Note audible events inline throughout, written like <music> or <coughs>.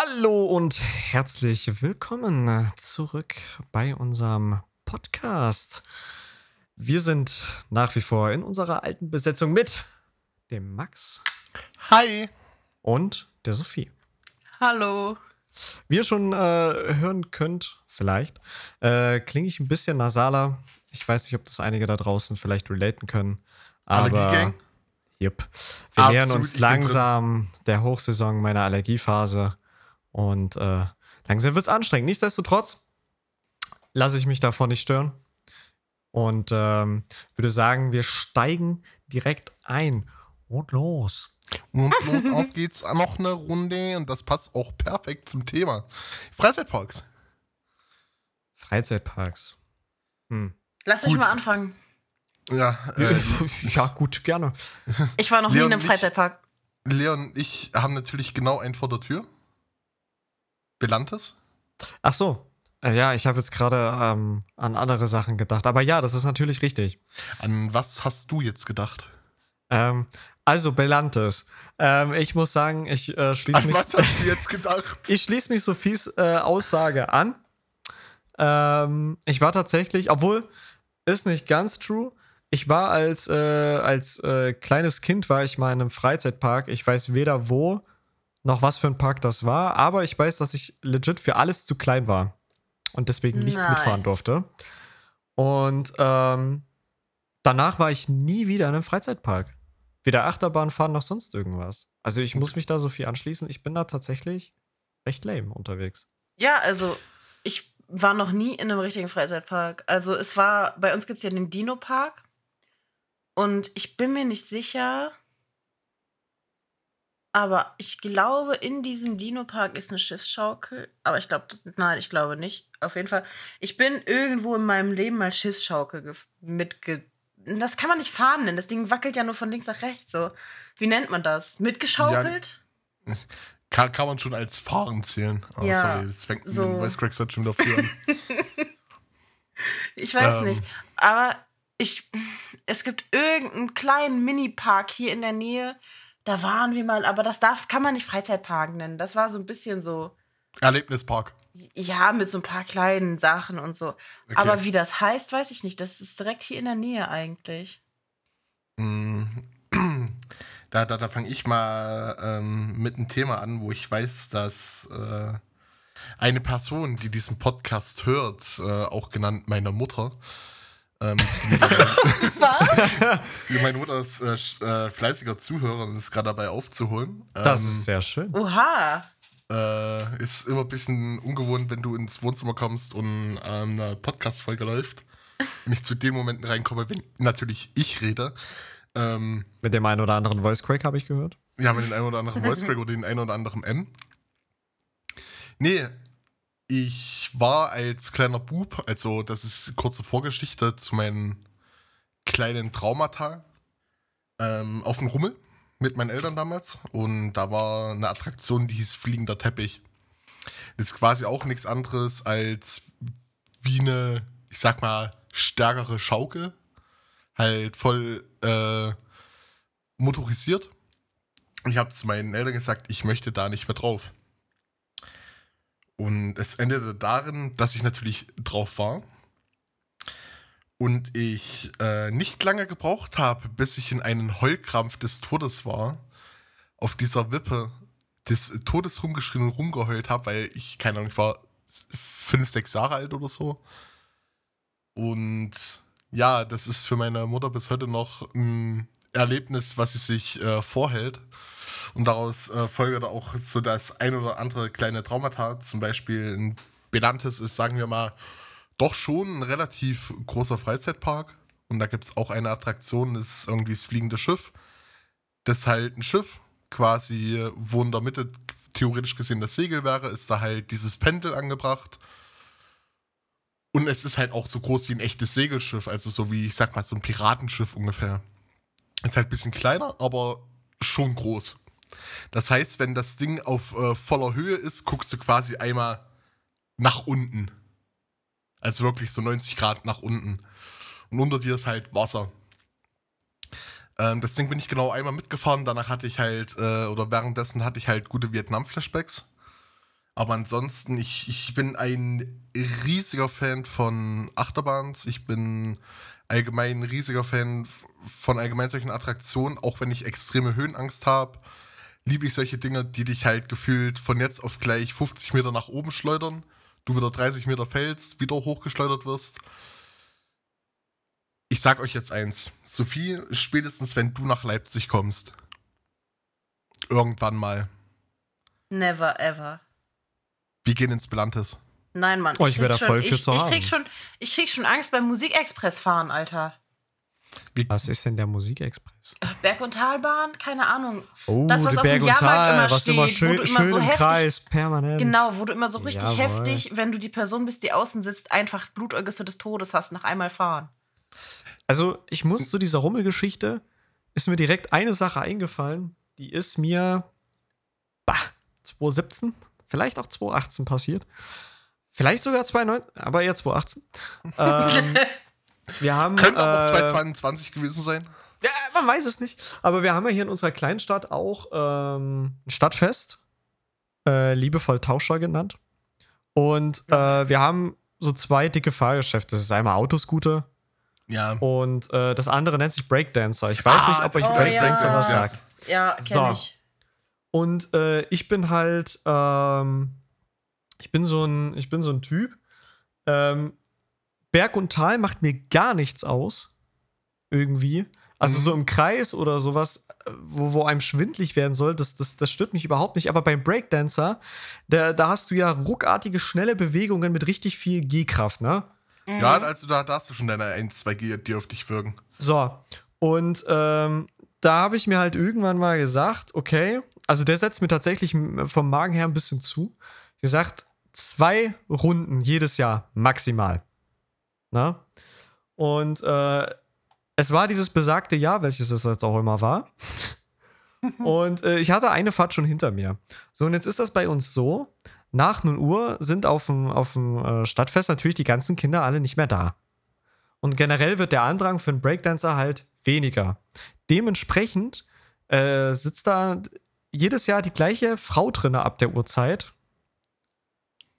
Hallo und herzlich willkommen zurück bei unserem Podcast. Wir sind nach wie vor in unserer alten Besetzung mit dem Max. Hi. Und der Sophie. Hallo. Wie ihr schon äh, hören könnt, vielleicht, äh, klinge ich ein bisschen nasaler. Ich weiß nicht, ob das einige da draußen vielleicht relaten können. Aber yep. wir Absolut, nähern uns langsam der Hochsaison meiner Allergiephase. Und äh, langsam wird es anstrengend. Nichtsdestotrotz lasse ich mich davon nicht stören. Und ähm, würde sagen, wir steigen direkt ein. Und los. Und <laughs> los, auf geht's. Noch eine Runde und das passt auch perfekt zum Thema. Freizeitparks. Freizeitparks. Hm. Lass mich Gut. mal anfangen. Ja, äh, <laughs> ja, gut, gerne. Ich war noch nie Leon in einem und ich- Freizeitpark. Leon und ich haben natürlich genau einen vor der Tür. Belantes. Ach so. Äh, ja, ich habe jetzt gerade ähm, an andere Sachen gedacht. Aber ja, das ist natürlich richtig. An was hast du jetzt gedacht? Ähm, also, Belantes. Ähm, ich muss sagen, ich äh, schließe An mich, was hast du jetzt <laughs> gedacht? ich schließ mich Sophies äh, Aussage an. Ähm, ich war tatsächlich, obwohl, ist nicht ganz true. Ich war als, äh, als äh, kleines Kind, war ich mal in einem Freizeitpark. Ich weiß weder wo noch was für ein Park das war, aber ich weiß, dass ich legit für alles zu klein war und deswegen nichts Nice. mitfahren durfte. Und ähm, danach war ich nie wieder in einem Freizeitpark. Weder Achterbahn fahren noch sonst irgendwas. Also ich muss mich da so viel anschließen. Ich bin da tatsächlich recht lame unterwegs. Ja, also ich war noch nie in einem richtigen Freizeitpark. Also es war, bei uns gibt es ja den Dino-Park. Und ich bin mir nicht sicher, aber ich glaube, in diesem Dino-Park ist eine Schiffsschaukel. Aber ich glaube, nein, ich glaube nicht. Auf jeden Fall. Ich bin irgendwo in meinem Leben mal Schiffsschaukel mitge... Das kann man nicht fahren nennen. Das Ding wackelt ja nur von links nach rechts. So. Wie nennt man das? Mitgeschaukelt? Kann, kann man schon als Fahren zählen. Oh, Ja, sorry, das fängt so. mit dem Cracks halt schon früh an. <laughs> Ich weiß Ähm. nicht. Aber ich, es gibt irgendeinen kleinen Mini-Park hier in der Nähe. Da waren wir mal, aber das darf, kann man nicht Freizeitpark nennen. Das war so ein bisschen so, Erlebnispark. ja, mit so ein paar kleinen Sachen und so. Okay. Aber wie das heißt, weiß ich nicht. Das ist direkt hier in der Nähe eigentlich. Mm, <clears throat> Da, da, da fange ich mal ähm, mit einem Thema an, wo ich weiß, dass äh, eine Person, die diesen Podcast hört, äh, auch genannt meine Mutter, ähm, die, meine Mutter ist äh, fleißiger Zuhörer und ist gerade dabei aufzuholen. Das ähm, ist sehr schön. Oha. äh, ist immer ein bisschen ungewohnt, wenn du ins Wohnzimmer kommst und ähm, eine Podcast-Folge läuft. Und ich zu den Momenten reinkomme, wenn natürlich ich rede. Ähm, Mit dem einen oder anderen Voice Crack habe ich gehört. ja, mit den einen oder anderen Voice Crack oder den einen oder anderen M. Nee, ich war als kleiner Bub, also das ist kurze Vorgeschichte zu meinen kleinen Traumata, ähm, auf dem Rummel mit meinen Eltern damals. Und da war eine Attraktion, die hieß Fliegender Teppich. Das ist quasi auch nichts anderes als wie eine, ich sag mal, stärkere Schaukel. Halt voll äh, motorisiert. Ich habe zu meinen Eltern gesagt, ich möchte da nicht mehr drauf. Und es endete darin, dass ich natürlich drauf war. Und ich äh, nicht lange gebraucht habe, bis ich in einen Heulkrampf des Todes war. Auf dieser Wippe des Todes rumgeschrien und rumgeheult habe, weil ich, keine Ahnung, ich war fünf, sechs Jahre alt oder so. Und ja, das ist für meine Mutter bis heute noch ein Erlebnis, was sie sich äh, vorhält. Und daraus äh, folgt auch so das ein oder andere kleine Traumata. Zum Beispiel ein Benanntes ist, sagen wir mal, doch schon ein relativ großer Freizeitpark. Und da gibt es auch eine Attraktion, das ist irgendwie das fliegende Schiff. Das ist halt ein Schiff, quasi, wo in der Mitte theoretisch gesehen das Segel wäre, ist da halt dieses Pendel angebracht. Und es ist halt auch so groß wie ein echtes Segelschiff, also so wie, ich sag mal, so ein Piratenschiff ungefähr. Ist halt ein bisschen kleiner, aber schon groß. Das heißt, wenn das Ding auf äh, voller Höhe ist, guckst du quasi einmal nach unten. Also wirklich so 90 Grad nach unten. Und unter dir ist halt Wasser. Ähm, das Ding bin ich genau einmal mitgefahren. Danach hatte ich halt, äh, oder währenddessen hatte ich halt gute Vietnam-Flashbacks. Aber ansonsten, ich, ich bin ein riesiger Fan von Achterbahns. Ich bin allgemein ein riesiger Fan von allgemein solchen Attraktionen, auch wenn ich extreme Höhenangst habe. Liebe ich solche Dinge, die dich halt gefühlt von jetzt auf gleich 50 Meter nach oben schleudern. Du wieder 30 Meter fällst, wieder hochgeschleudert wirst. Ich sag euch jetzt eins. Sophie, spätestens wenn du nach Leipzig kommst. Irgendwann mal. Never ever. Wir gehen ins Belantes. Nein, Mann. Oh, ich wär krieg da voll schon, für ich, zu ich haben. krieg schon, ich krieg schon Angst beim Musikexpress fahren, Alter. Was ist denn der Musikexpress? Berg- und Talbahn? Keine Ahnung. Oh, Das, was der auf dem Berg und Jahrmarkt Tal, immer was steht, immer wo schön, du immer schön so im heftig- Kreis, permanent. Genau, wo du immer so richtig Jawohl. heftig, wenn du die Person bist, die außen sitzt, einfach Blutergüsse des Todes hast nach einmal fahren. Also, ich muss zu dieser Rummelgeschichte, ist mir direkt eine Sache eingefallen, die ist mir, bah, 2017, vielleicht auch 2018 passiert. Vielleicht sogar 2019, aber eher 2018. <laughs> ähm, wir haben. Könnte aber auch äh, 2022 gewesen sein. Ja, man weiß es nicht. Aber wir haben ja hier in unserer Kleinstadt auch ähm, ein Stadtfest, äh, liebevoll Tauscher genannt. Und äh, wir haben so zwei dicke Fahrgeschäfte. Das ist einmal Autoscooter Ja. und äh, das andere nennt sich Breakdancer. Ich weiß Ah, nicht, ob euch oh Breakdancer ja. was Ja. sagt. Ja, kenn So. ich. Und äh, ich bin halt, ähm, ich bin so ein, ich bin so ein Typ. Ähm, Berg und Tal macht mir gar nichts aus. Irgendwie. Also Mhm. so im Kreis oder sowas, äh, wo, wo einem schwindlig werden soll, das, das, das stört mich überhaupt nicht. Aber beim Breakdancer, da, da hast du ja ruckartige, schnelle Bewegungen mit richtig viel G-Kraft, ne? Ja, also da, hast du schon deine 1, 2 G, die auf dich wirken. So, und ähm, da habe ich mir halt irgendwann mal gesagt, okay, also der setzt mir tatsächlich vom Magen her ein bisschen zu. Gesagt, zwei Runden jedes Jahr maximal. Na? Und äh, es war dieses besagte Jahr, welches es jetzt auch immer war. <laughs> Und äh, ich hatte eine Fahrt schon hinter mir. So, und jetzt ist das bei uns so: nach 0 Uhr sind auf dem, auf dem äh, Stadtfest natürlich die ganzen Kinder alle nicht mehr da. Und generell wird der Andrang für einen Breakdancer halt weniger. Dementsprechend äh, sitzt da jedes Jahr die gleiche Frau drinne ab der Uhrzeit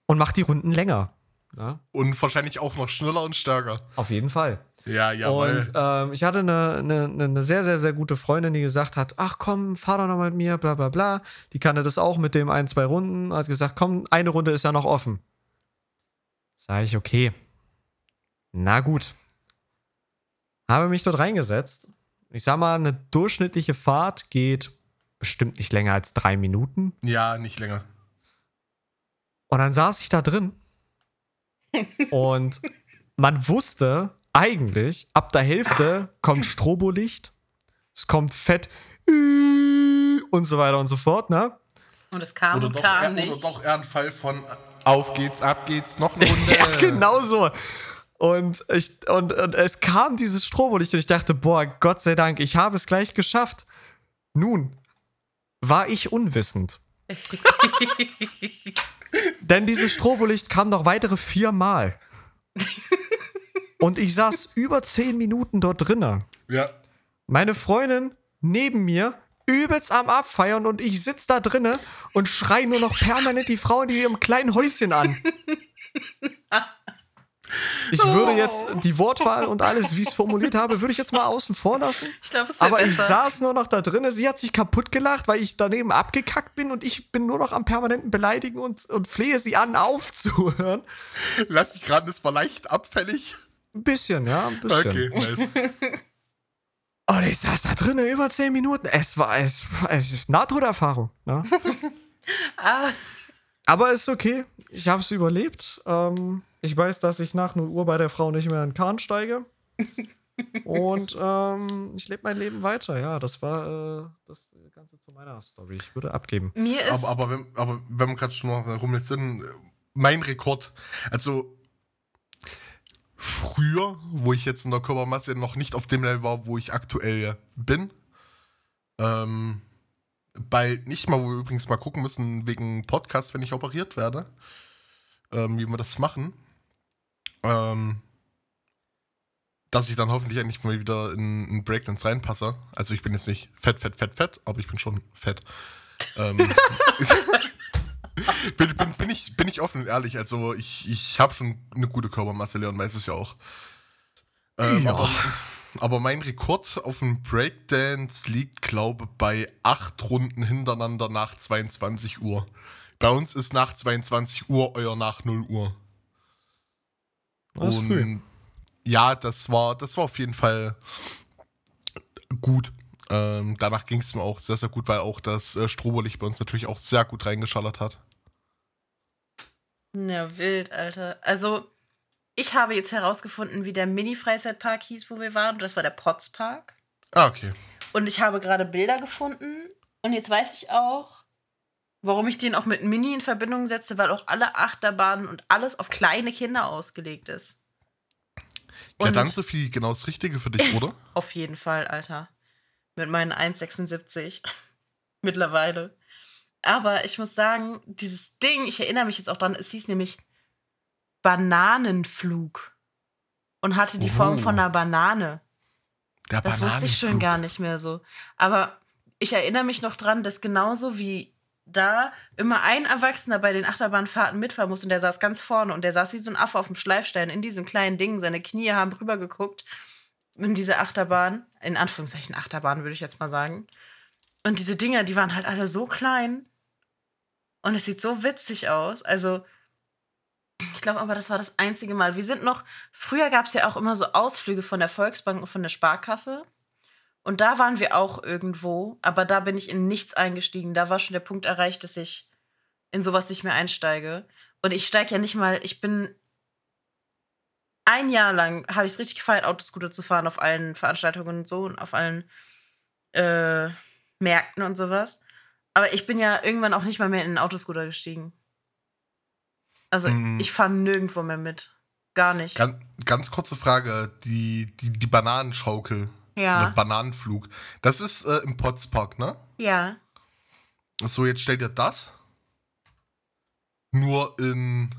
und macht die Runden länger. Ja, Und wahrscheinlich auch noch schneller und stärker. auf jeden Fall. Ja, jawohl. Und ähm, ich hatte eine, eine, eine sehr, sehr, sehr gute Freundin, die gesagt hat: Ach komm, fahr doch noch mit mir, bla bla bla. Die kannte das auch mit dem ein, zwei Runden. Hat gesagt: Komm, eine Runde ist ja noch offen. Sag ich: Okay. Na gut. Habe mich dort reingesetzt. Ich sag mal, eine durchschnittliche Fahrt geht bestimmt nicht länger als drei Minuten. ja, nicht länger. Und dann saß ich da drin. Und man wusste eigentlich, ab der Hälfte kommt Strobolicht, es kommt Fett und so weiter und so fort, ne? Und es kam Oder und doch, kam eher, nicht. oder doch eher ein Fall von auf geht's, ab geht's, noch eine <laughs> Runde. Ja, genau so. Und, ich, und, und es kam dieses Strobolicht und ich dachte, boah, Gott sei Dank, ich habe es gleich geschafft. Nun, war ich unwissend. <laughs> Denn dieses Strobolicht kam noch weitere viermal. Und ich saß über zehn Minuten dort drinnen. Ja. Meine Freundin neben mir übelst am Abfeiern und ich sitz da drinne und schrei nur noch permanent die Frau in ihrem kleinen Häuschen an. Ich würde jetzt die Wortwahl und alles, wie ich es formuliert habe, würde ich jetzt mal außen vor lassen. Ich glaube, es wäre Aber ich besser. saß nur noch da drinne. Sie hat sich kaputt gelacht, weil ich daneben abgekackt bin und ich bin nur noch am permanenten Beleidigen und, und flehe sie an, aufzuhören. Lass mich raten, das war leicht abfällig. Ein bisschen, ja, ein bisschen. Okay, nice. <laughs> Und ich saß da drinnen über zehn Minuten. Es war, es, es ist Nahtoderfahrung. Ne? <laughs> Ah, Aber ist okay. Ich habe es überlebt. Ähm, ich weiß, dass ich nach 0 Uhr bei der Frau nicht mehr in den Kahn steige. Und ähm, ich lebe mein Leben weiter. Ja, das war äh, das Ganze zu meiner Story. Ich würde abgeben. mir ist. aber, aber, wenn, aber wenn wir gerade schon noch rum sind, mein Rekord, also früher, wo ich jetzt in der Körpermasse noch nicht auf dem Level war, wo ich aktuell bin, ähm, bald nicht mal, wo wir übrigens mal gucken müssen, wegen Podcast, wenn ich operiert werde, ähm, wie wir das machen, ähm, dass ich dann hoffentlich endlich mal wieder in, in Breakdance reinpasse. Also ich bin jetzt nicht fett, fett, fett, fett, aber ich bin schon fett. ähm, <laughs> bin, bin, bin, ich, bin ich offen und ehrlich. Also, ich, ich habe schon eine gute Körpermasse, Leon weiß es ja auch. Ähm, Ja. aber, aber mein Rekord auf dem Breakdance liegt, glaube ich, bei acht Runden hintereinander nach 22 Uhr. Bei uns ist nach 22 Uhr euer nach 0 Uhr. Das ist früh. ja, das war, das war auf jeden Fall gut. Ähm, danach ging es mir auch sehr, sehr gut, weil auch das äh, Stroberlicht bei uns natürlich auch sehr gut reingeschallert hat. Ja, wild, Alter. Also, ich habe jetzt herausgefunden, wie der Mini-Freizeitpark hieß, wo wir waren. Und das war der Potspark. Ah, okay. Und ich habe gerade Bilder gefunden. Und jetzt weiß ich auch, warum ich den auch mit Mini in Verbindung setze, weil auch alle Achterbahnen und alles auf kleine Kinder ausgelegt ist. Ja, dann Sophie, genau das Richtige für dich, <laughs> oder? Auf jeden Fall, Alter. Mit meinen 1,76 <laughs> mittlerweile. Aber ich muss sagen, dieses Ding, ich erinnere mich jetzt auch dran, es hieß nämlich Bananenflug. Und hatte die Form Oh. von einer Banane. Der Das wusste ich schon gar nicht mehr so. Aber ich erinnere mich noch dran, dass genauso wie da immer ein Erwachsener bei den Achterbahnfahrten mitfahren muss und der saß ganz vorne und der saß wie so ein Affe auf dem Schleifstein in diesem kleinen Ding. Seine Knie haben rübergeguckt in diese Achterbahn. In Anführungszeichen Achterbahn, würde ich jetzt mal sagen. Und diese Dinger, die waren halt alle so klein. Und es sieht so witzig aus. Also, ich glaube aber, das war das einzige Mal. Wir sind noch, früher gab es ja auch immer so Ausflüge von der Volksbank und von der Sparkasse. Und da waren wir auch irgendwo, aber da bin ich in nichts eingestiegen. Da war schon der Punkt erreicht, dass ich in sowas nicht mehr einsteige. Und ich steige ja nicht mal, ich bin ein Jahr lang, habe ich es richtig gefeiert, Autoscooter zu fahren auf allen Veranstaltungen und so und auf allen äh, Märkten und sowas. Aber ich bin ja irgendwann auch nicht mal mehr in einen Autoscooter gestiegen. Also Mm. ich fahre nirgendwo mehr mit. Gar nicht. Ganz, ganz kurze Frage: Die, die, die Bananenschaukel, ja. Bananenflug, das ist äh, im Potspark, ne? Ja. So, jetzt stellt ihr das nur in.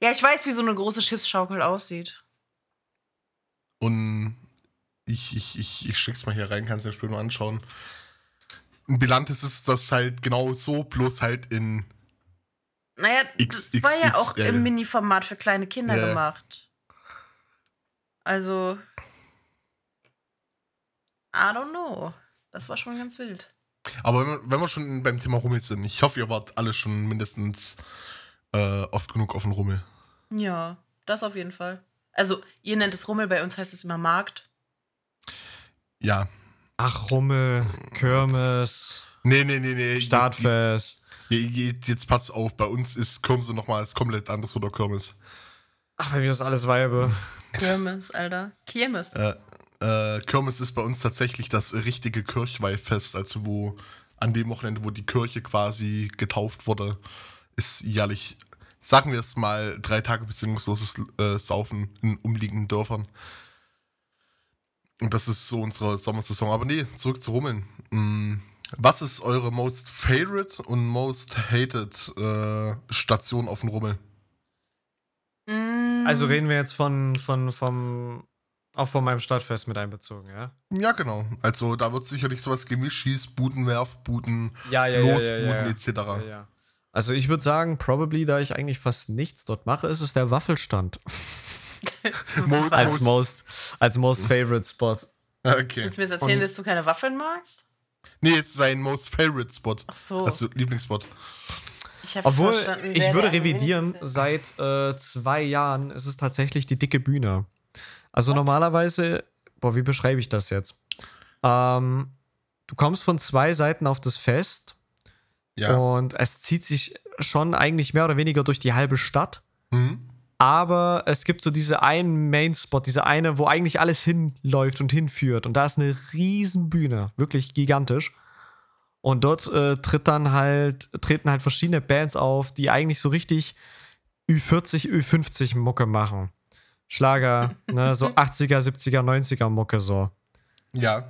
Ja, ich weiß, wie so eine große Schiffsschaukel aussieht. Und ich, ich, ich, ich schick's mal hier rein, kannst du dir später mal anschauen. In Bilantis ist das halt genau so, bloß halt in. Naja, X- das war ja auch im Mini-Format für kleine Kinder gemacht. Also. I don't know. Das war schon ganz wild. Aber wenn wir, wenn wir schon beim Thema Rummel sind, ich hoffe, ihr wart alle schon mindestens äh, oft genug auf dem Rummel. Ja, das auf jeden Fall. Also, ihr nennt es Rummel, bei uns heißt es immer Markt. Ja. Ach, Rummel, Kirmes, Nee, nee, nee, nee. Startfest. Je, je, jetzt passt auf, bei uns ist Kirmes nochmal was komplett anderes oder Kirmes. Ach, bei mir ist alles Weibe. Kirmes, Alter. Kirmes. Äh, äh, Kirmes ist bei uns tatsächlich das richtige Kirchweihfest, also wo an dem Wochenende, wo die Kirche quasi getauft wurde, ist jährlich, sagen wir es mal, drei Tage besinnungsloses äh, Saufen in umliegenden Dörfern. Und das ist so unsere Sommersaison. Aber nee, zurück zu Rummeln. Mm, Was ist eure most favorite und most hated äh, Station auf dem Rummel? Mm, Also reden wir jetzt von, von, vom, auch von meinem Stadtfest mit einbezogen, ja? Ja, genau. Also da wird sicherlich sowas geben wie Schießbuden, Werfbuden, Ja, Losbuden etc. Ja, ja. Also ich würde sagen, probably, da ich eigentlich fast nichts dort mache, ist es der Waffelstand. <laughs> Mo- Als most- most, als most favorite Spot. Okay. Willst du mir jetzt erzählen, Und- dass du keine Waffeln magst? Nee, es ist sein most favorite Spot. Ach so. Also Lieblingsspot. Ich hab Obwohl, verstanden, ich würde revidieren, seit äh, zwei Jahren ist es tatsächlich die dicke Bühne. Also normalerweise, boah, wie beschreibe ich das jetzt? Ähm, du kommst von zwei Seiten auf das Fest Ja. und es zieht sich schon eigentlich mehr oder weniger durch die halbe Stadt. Mhm. Aber es gibt so diese einen Main-Spot, diese eine, wo eigentlich alles hinläuft und hinführt. Und da ist eine riesen Bühne, wirklich gigantisch. Und dort äh, tritt dann halt, treten halt verschiedene Bands auf, die eigentlich so richtig Ü40, Ü50 Mucke machen. Schlager, ne, so 80er, 70er, 90er Mucke so. Ja.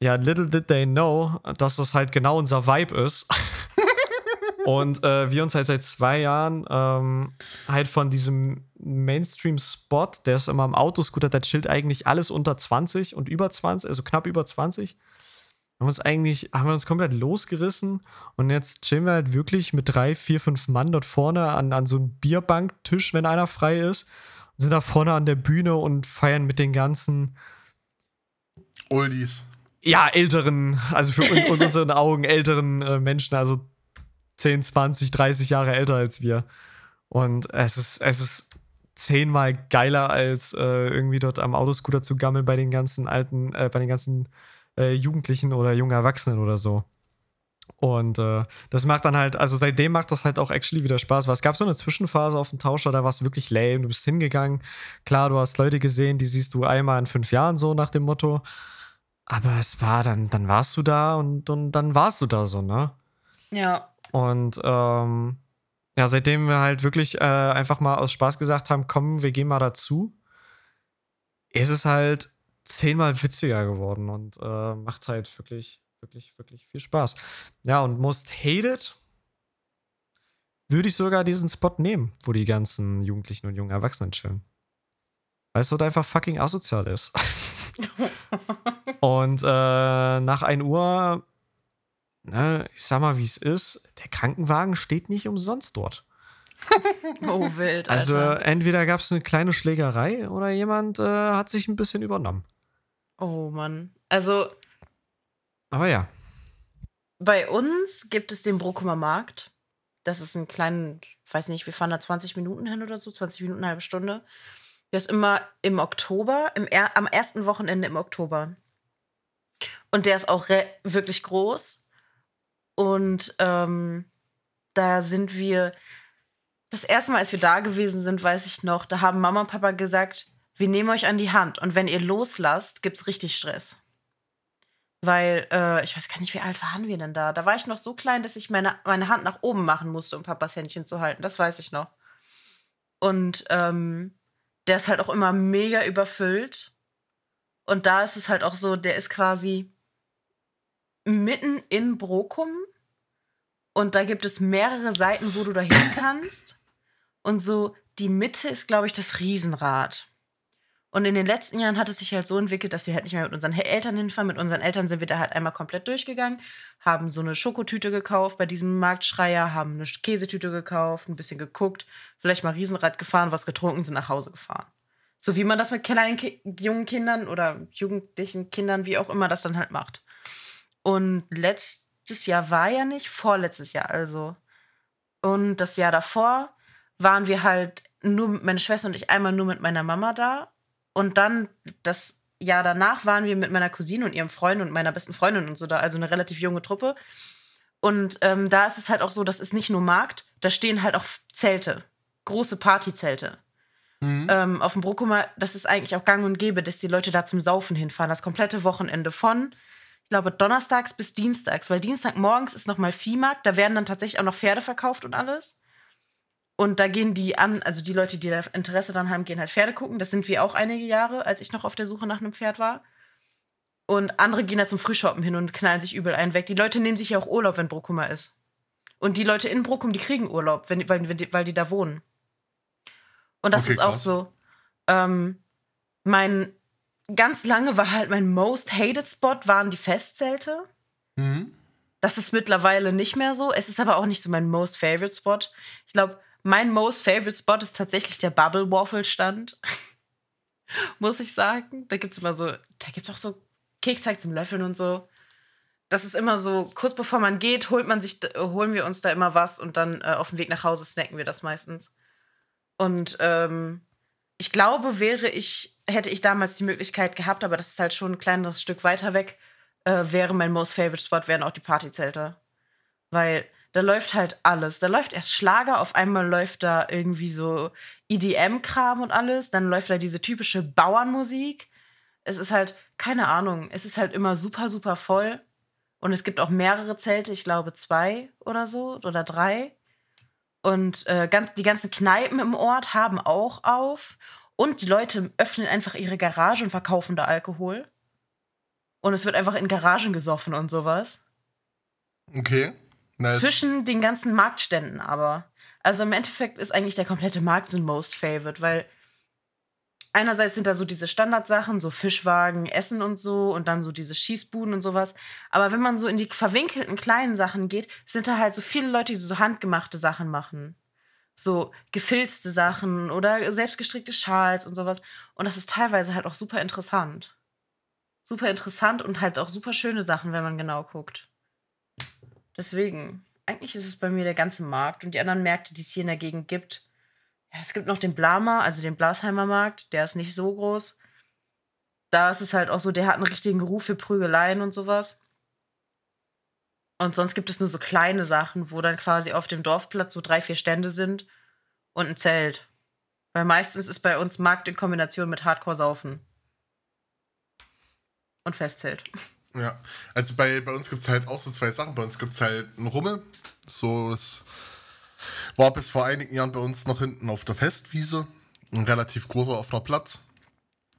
Ja, little did they know, dass das halt genau unser Vibe ist. <laughs> Und äh, wir uns halt seit zwei Jahren ähm, halt von diesem Mainstream-Spot, der ist immer am Autoscooter, der chillt eigentlich alles unter 20 und über 20, also knapp über 20. haben uns eigentlich, haben wir uns komplett losgerissen und jetzt chillen wir halt wirklich mit drei, vier, fünf Mann dort vorne an, an so einem Bierbanktisch, wenn einer frei ist, und sind da vorne an der Bühne und feiern mit den ganzen Oldies. Ja, älteren, also für in, in unseren Augen älteren äh, Menschen, also 10, 20, 30 Jahre älter als wir. Und es ist, es ist zehnmal geiler, als äh, irgendwie dort am Autoscooter zu gammeln bei den ganzen alten, äh, bei den ganzen äh, Jugendlichen oder jungen Erwachsenen oder so. Und äh, das macht dann halt, also seitdem macht das halt auch actually wieder Spaß, weil es gab so eine Zwischenphase auf dem Tauscher, da war es wirklich lame. Du bist hingegangen, klar, du hast Leute gesehen, die siehst du einmal in fünf Jahren so nach dem Motto. Aber es war dann, dann warst du da und, und dann warst du da so, ne? Ja. Und ähm, ja, seitdem wir halt wirklich äh, einfach mal aus Spaß gesagt haben, komm, wir gehen mal dazu, ist es halt zehnmal witziger geworden und äh, macht halt wirklich, wirklich, wirklich viel Spaß. Ja, und Most Hated würde ich sogar diesen Spot nehmen, wo die ganzen Jugendlichen und jungen Erwachsenen chillen. Weil es dort einfach fucking asozial ist. <laughs> und äh, nach 1 Uhr ne, ich sag mal, wie es ist, der Krankenwagen steht nicht umsonst dort. <laughs> oh, wild. Alter. Also entweder gab es eine kleine Schlägerei oder jemand äh, hat sich ein bisschen übernommen. Oh Mann. Also. Aber ja. Bei uns gibt es den Brokumer Markt. Das ist ein kleiner, weiß nicht, wir fahren da 20 Minuten hin oder so, 20 Minuten, eine halbe Stunde. Der ist immer im Oktober, im am ersten Wochenende im Oktober. Und der ist auch wirklich groß. Und ähm, da sind wir, das erste Mal, als wir da gewesen sind, weiß ich noch, da haben Mama und Papa gesagt, wir nehmen euch an die Hand und wenn ihr loslasst, gibt es richtig Stress. Weil, äh, ich weiß gar nicht, wie alt waren wir denn da? Da war ich noch so klein, dass ich meine, meine Hand nach oben machen musste, um Papas Händchen zu halten. Das weiß ich noch. Und ähm, der ist halt auch immer mega überfüllt. Und da ist es halt auch so, der ist quasi mitten in Brokum und da gibt es mehrere Seiten, wo du da hin kannst. Und so die Mitte ist, glaube ich, das Riesenrad. Und in den letzten Jahren hat es sich halt so entwickelt, dass wir halt nicht mehr mit unseren Eltern hinfahren. Mit unseren Eltern sind wir da halt einmal komplett durchgegangen, haben so eine Schokotüte gekauft bei diesem Marktschreier, haben eine Käsetüte gekauft, ein bisschen geguckt, vielleicht mal Riesenrad gefahren, was getrunken, sind nach Hause gefahren. So wie man das mit kleinen jungen Kindern oder jugendlichen Kindern, wie auch immer, das dann halt macht. Und letztes Jahr war ja nicht, vorletztes Jahr also. Und das Jahr davor waren wir halt nur mit meiner Schwester und ich einmal nur mit meiner Mama da. Und dann das Jahr danach waren wir mit meiner Cousine und ihrem Freund und meiner besten Freundin und so da, also eine relativ junge Truppe. Und ähm, da ist es halt auch so, das ist nicht nur Markt, da stehen halt auch Zelte, große Partyzelte. Mhm. Ähm, auf dem Brokumer, das ist eigentlich auch gang und gäbe, dass die Leute da zum Saufen hinfahren, das komplette Wochenende von ich glaube, donnerstags bis dienstags, weil Dienstagmorgens ist nochmal Viehmarkt, da werden dann tatsächlich auch noch Pferde verkauft und alles. Und da gehen die an, also die Leute, die da Interesse dran haben, gehen halt Pferde gucken. Das sind wir auch einige Jahre, als ich noch auf der Suche nach einem Pferd war. Und andere gehen da zum Frühshoppen hin und knallen sich übel einen weg. Die Leute nehmen sich ja auch Urlaub, wenn Bruckumer ist. Und die Leute in Bruckum, die kriegen Urlaub, wenn, weil, weil die da wohnen. Und das okay, ist auch krass. so. Ähm, mein ganz lange war halt mein most hated Spot waren die Festzelte. Mhm. Das ist mittlerweile nicht mehr so. Es ist aber auch nicht so mein most favorite Spot. Ich glaube, mein most favorite Spot ist tatsächlich der Bubble Waffle Stand. <laughs> Muss ich sagen. Da gibt es immer so, da gibt es auch so Keksteig zum Löffeln und so. Das ist immer so, kurz bevor man geht, holt man sich, holen wir uns da immer was und dann äh, auf dem Weg nach Hause snacken wir das meistens. Und ähm, ich glaube, wäre ich, hätte ich damals die Möglichkeit gehabt, aber das ist halt schon ein kleines Stück weiter weg, äh, wäre mein most favorite Spot, wären auch die Partyzelte. Weil da läuft halt alles. Da läuft erst Schlager, auf einmal läuft da irgendwie so EDM-Kram und alles, dann läuft da diese typische Bauernmusik. Es ist halt, keine Ahnung, es ist halt immer super, super voll. Und es gibt auch mehrere Zelte, ich glaube zwei oder so oder drei. Und äh, ganz, die ganzen Kneipen im Ort haben auch auf. Und die Leute öffnen einfach ihre Garage und verkaufen da Alkohol. Und es wird einfach in Garagen gesoffen und sowas. Okay. Nice. Zwischen den ganzen Marktständen aber. Also im Endeffekt ist eigentlich der komplette Markt so ein Most Favorite, weil einerseits sind da so diese Standardsachen, so Fischwagen, Essen und so und dann so diese Schießbuden und sowas. Aber wenn man so in die verwinkelten kleinen Sachen geht, sind da halt so viele Leute, die so handgemachte Sachen machen. So gefilzte Sachen oder selbstgestrickte Schals und sowas. Und das ist teilweise halt auch super interessant. Super interessant und halt auch super schöne Sachen, wenn man genau guckt. Deswegen, eigentlich ist es bei mir der ganze Markt und die anderen Märkte, die es hier in der Gegend gibt. Ja, es gibt noch den Blama, also den Blasheimer Markt, der ist nicht so groß. Da ist es halt auch so, der hat einen richtigen Ruf für Prügeleien und sowas. Und sonst gibt es nur so kleine Sachen, wo dann quasi auf dem Dorfplatz so drei, vier Stände sind und ein Zelt. Weil meistens ist bei uns Markt in Kombination mit Hardcore-Saufen. Und Festzelt. <laughs> Ja, also bei, bei uns gibt es halt auch so zwei Sachen. Bei uns gibt es halt einen Rummel. So, das war bis vor einigen Jahren bei uns noch hinten auf der Festwiese. Ein relativ großer offener Platz.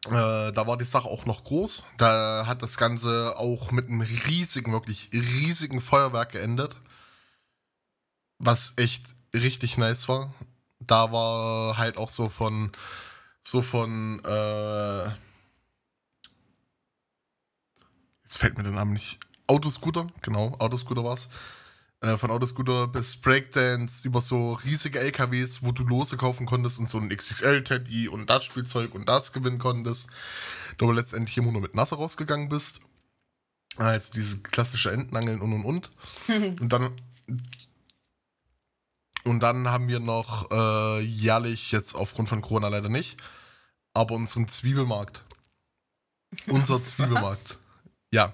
Äh, da war die Sache auch noch groß. Da hat das Ganze auch mit einem riesigen, wirklich riesigen Feuerwerk geendet. Was echt richtig nice war. Da war halt auch so von, so von, äh, fällt mir der Name nicht, Autoscooter, genau, Autoscooter war es. Äh, von Autoscooter bis Breakdance über so riesige LKWs, wo du Lose kaufen konntest und so ein XXL-Teddy und das Spielzeug und das gewinnen konntest. Du aber letztendlich immer nur mit Nasser rausgegangen bist. Also diese klassische Entenangeln und und und. <laughs> und dann. Und dann haben wir noch äh, jährlich, jetzt aufgrund von Corona leider nicht, aber unseren Zwiebelmarkt. Unser <laughs> Zwiebelmarkt. Ja.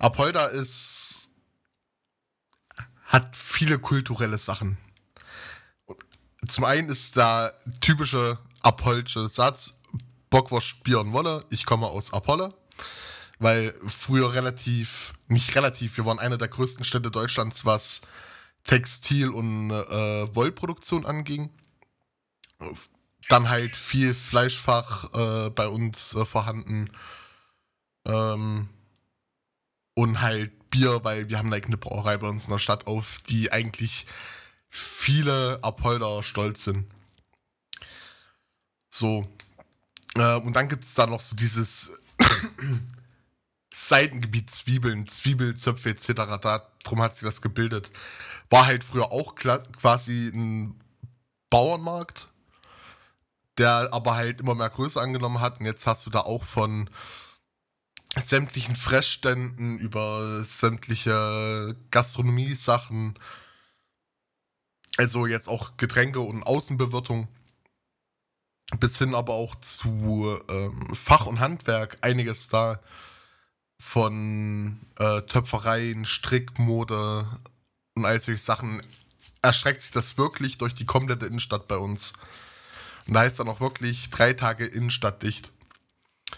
Apolda ist hat viele kulturelle Sachen. Zum einen ist da typische Apolsche Satz, Bockwurst spieren wolle, ich komme aus Apolle. Weil früher relativ, nicht relativ, wir waren einer der größten Städte Deutschlands, was Textil- und äh, Wollproduktion anging. Dann halt viel Fleischfach äh, bei uns äh, vorhanden. Ähm, und halt Bier, weil wir haben like eine Brauerei bei uns in der Stadt auf, die eigentlich viele Apolder stolz sind. So. Äh, und dann gibt es da noch so dieses <coughs> Seitengebiet Zwiebeln, Zwiebelzöpfe etc. Darum hat sich das gebildet. War halt früher auch quasi ein Bauernmarkt, der aber halt immer mehr Größe angenommen hat. Und jetzt hast du da auch von sämtlichen Fressständen, über sämtliche Gastronomie-Sachen, also jetzt auch Getränke und Außenbewirtung, bis hin aber auch zu ähm, Fach und Handwerk, einiges da von äh, Töpfereien, Strickmode und all solche Sachen erstreckt sich das wirklich durch die komplette Innenstadt bei uns. Und da heißt dann auch wirklich drei Tage Innenstadt dicht.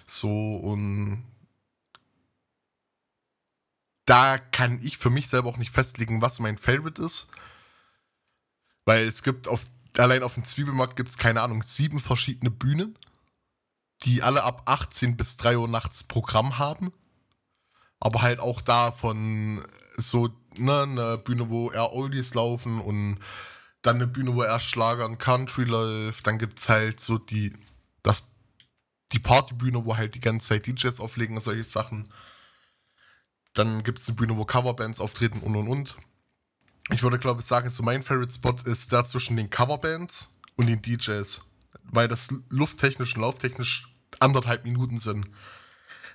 So und da kann ich für mich selber auch nicht festlegen, was mein Favorite ist. Weil es gibt auf, allein auf dem Zwiebelmarkt gibt es, keine Ahnung, sieben verschiedene Bühnen, die alle ab 18 bis 3 Uhr nachts Programm haben. Aber halt auch da von so, ne, eine Bühne, wo eher Oldies laufen und dann eine Bühne, wo eher Schlager und Country läuft. Dann gibt es halt so die, das, die Partybühne, wo halt die ganze Zeit DJs auflegen und solche Sachen. Dann gibt es eine Bühne, wo Coverbands auftreten und und und. Ich würde, glaube ich, sagen, so mein Favorite Spot ist da zwischen den Coverbands und den DJs. Weil das lufttechnisch und lauftechnisch anderthalb Minuten sind.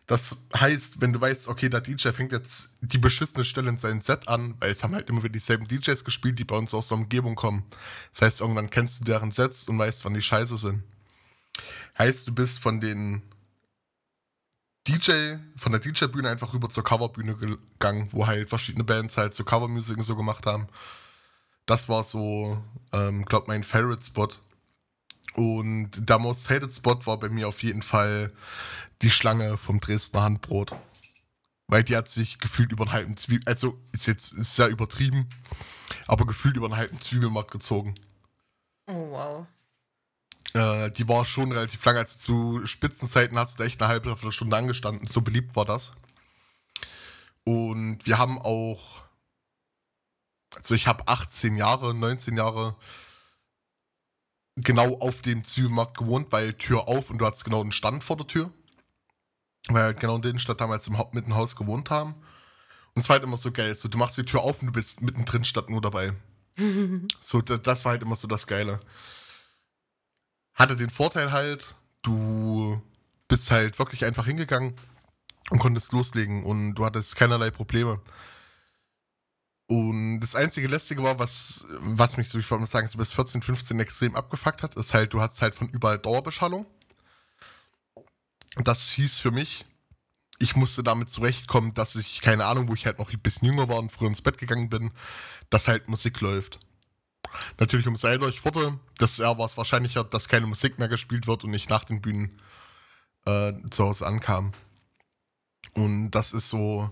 Das heißt, wenn du weißt, okay, der DJ fängt jetzt die beschissene Stelle in sein Set an, weil es haben halt immer wieder dieselben DJs gespielt, die bei uns aus der Umgebung kommen. Das heißt, irgendwann kennst du deren Sets und weißt, wann die scheiße sind. Heißt, du bist von den DJ, von der DJ-Bühne einfach rüber zur Coverbühne gegangen, wo halt verschiedene Bands halt so Covermusik so gemacht haben. Das war so, ähm, glaub mein Favorite-Spot. Und der Most Hated Spot war bei mir auf jeden Fall die Schlange vom Dresdner Handbrot. Weil die hat sich gefühlt über einen halben Zwiebel, also ist jetzt sehr übertrieben, aber gefühlt über einen halben Zwiebelmarkt gezogen. Oh wow. Äh, die war schon relativ lang. Also zu Spitzenzeiten hast du da echt eine halbe Stunde angestanden. So beliebt war das. Und wir haben auch, also ich habe 18 Jahre, 19 Jahre genau auf dem Zwiebelmarkt gewohnt, weil Tür auf und du hattest genau einen Stand vor der Tür. Weil halt genau in der Stadt damals im Haupt mitten Haus gewohnt haben. Und es war halt immer so geil. So, du machst die Tür auf und du bist mittendrin statt nur dabei. <laughs> so, da- das war halt immer so das Geile. Hatte den Vorteil halt, du bist halt wirklich einfach hingegangen und konntest loslegen und du hattest keinerlei Probleme. Und das einzige Lästige war, was, was mich so, ich mal sagen, so bis 14, 15 extrem abgefuckt hat, ist halt, du hast halt von überall Dauerbeschallung. Und das hieß für mich, ich musste damit zurechtkommen, dass ich, keine Ahnung, wo ich halt noch ein bisschen jünger war und früher ins Bett gegangen bin, dass halt Musik läuft. Natürlich, um sei euch wurde, das war es wahrscheinlicher, dass keine Musik mehr gespielt wird und ich nach den Bühnen äh, zu Hause ankam. Und das ist so,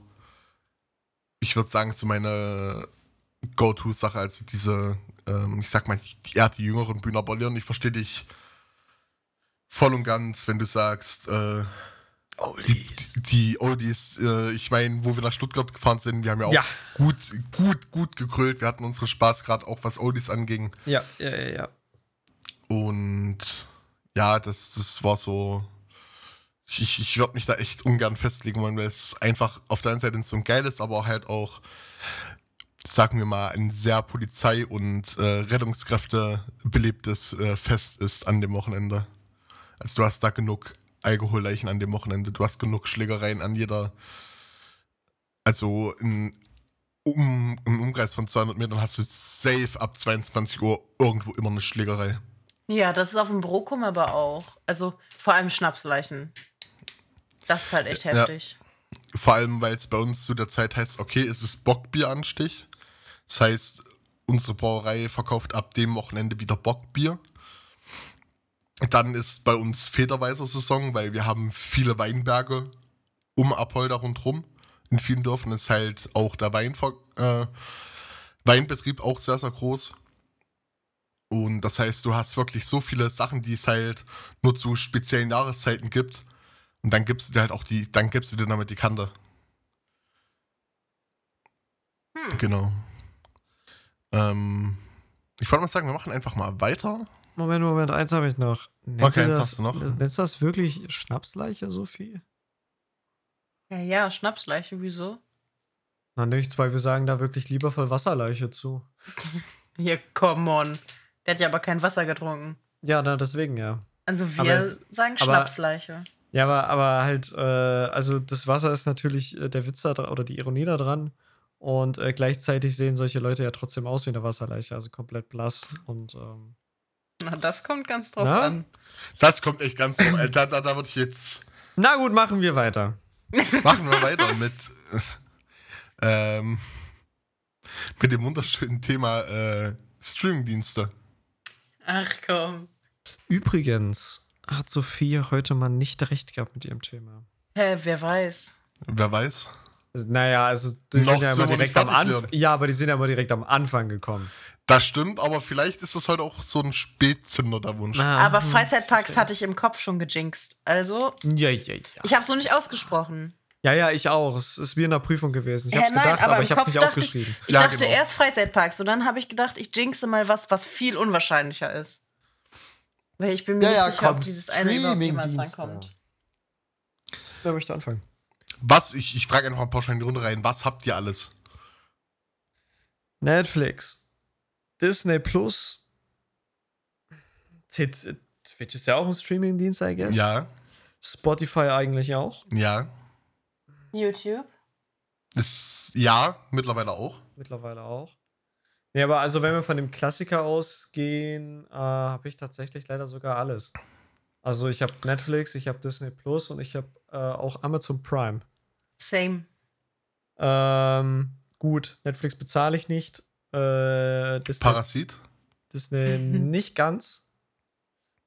ich würde sagen, so meine Go-To-Sache, also diese, ähm, ich sag mal, ja, die jüngeren Bühnen abonnieren. Ich verstehe dich voll und ganz, wenn du sagst, äh, die, die Oldies, äh, ich meine, wo wir nach Stuttgart gefahren sind, wir haben ja auch Ja. gut, gut, gut gegrölt. Wir hatten unsere Spaß gerade auch, was Oldies anging. Ja, ja, ja, ja. Und ja, das, das war so. Ich, ich würde mich da echt ungern festlegen wollen, weil es einfach auf der einen Seite so ein geiles, aber halt auch, sagen wir mal, ein sehr Polizei- und äh, Rettungskräfte belebtes äh, Fest ist an dem Wochenende. Also du hast da genug Alkoholleichen an dem Wochenende, du hast genug Schlägereien an jeder. Also in, um, im Umkreis von 200 Metern hast du safe ab 22 Uhr irgendwo immer eine Schlägerei. Ja, das ist auf dem Brokum aber auch. Also vor allem Schnapsleichen. Das ist halt echt Ja. heftig. Vor allem, weil es bei uns zu der Zeit heißt, okay, es ist Bockbieranstich. Das heißt, unsere Brauerei verkauft ab dem Wochenende wieder Bockbier. Dann ist bei uns Federweiser Saison, weil wir haben viele Weinberge um Apolda rundherum. In vielen Dörfern ist halt auch der Weinver äh, Weinbetrieb auch sehr, sehr groß. Und das heißt, du hast wirklich so viele Sachen, die es halt nur zu speziellen Jahreszeiten gibt. Und dann gibst du dir halt auch die, dann gibst du dir damit die Kante. Hm. Genau. Ähm, ich wollte mal sagen, wir machen einfach mal weiter. Moment, Moment, eins habe ich noch. Nennt Okay, eins das, hast du noch. Nennst du das wirklich Schnapsleiche, Sophie? Ja, ja, Schnapsleiche, wieso? Na nichts, weil wir sagen da wirklich liebevoll Wasserleiche zu. <laughs> Ja, come on. Der hat ja aber kein Wasser getrunken. Ja, na, deswegen ja. Also Aber wir es- sagen aber- Schnapsleiche. Ja, aber, aber halt, äh, also das Wasser ist natürlich äh, der Witz da oder die Ironie da dran. Und äh, gleichzeitig sehen solche Leute ja trotzdem aus wie eine Wasserleiche, also komplett blass. Und ähm, Na, das kommt ganz drauf Na? an. Das kommt echt ganz drauf. äh, Da, da, da würde ich jetzt. na gut, machen wir weiter. <laughs> Machen wir weiter mit. ähm, mit dem wunderschönen Thema äh, Streamingdienste. Ach komm. Übrigens hat Sophie heute mal nicht recht gehabt mit ihrem Thema. Hä, wer weiß. Wer weiß? Naja, also die Noch sind ja immer direkt nicht am Anfang. Ja, aber die sind ja immer direkt am Anfang gekommen. Das stimmt, aber vielleicht ist das heute auch so ein Spätzünder, der Wunsch. Ah, Aber hm. Freizeitparks hatte ich im Kopf schon gejinxt. Also, Ja, ja, ja. ich habe so nicht ausgesprochen. Ja, ja, ich auch. Es ist wie in der Prüfung gewesen. Ich hab's nein, gedacht, aber, im ich hab's Kopf nicht aufgeschrieben. Ich, ich Ja, dachte genau. erst Freizeitparks und dann habe ich gedacht, ich jinxe mal was, was viel unwahrscheinlicher ist. Weil ich bin mir Ja, ja, nicht sicher, ob komm, dieses eine überhaupt jemals rankommt. Wer möchte anfangen? Was? Ich, ich frage einfach ein paar in die Runde rein. Was habt ihr alles? Netflix, Disney Plus. Twitch ist ja auch ein Streamingdienst, I guess. Ja, Spotify eigentlich auch. ja. YouTube? Ist, ja, mittlerweile auch. Mittlerweile auch. Nee, aber also wenn wir von dem Klassiker ausgehen, äh, habe ich tatsächlich leider sogar alles. Also ich habe Netflix, ich habe Disney Plus und ich habe äh, auch Amazon Prime. Same. Ähm, gut, Netflix bezahle ich nicht. Äh, Disney, Parasit. Disney <laughs> nicht ganz.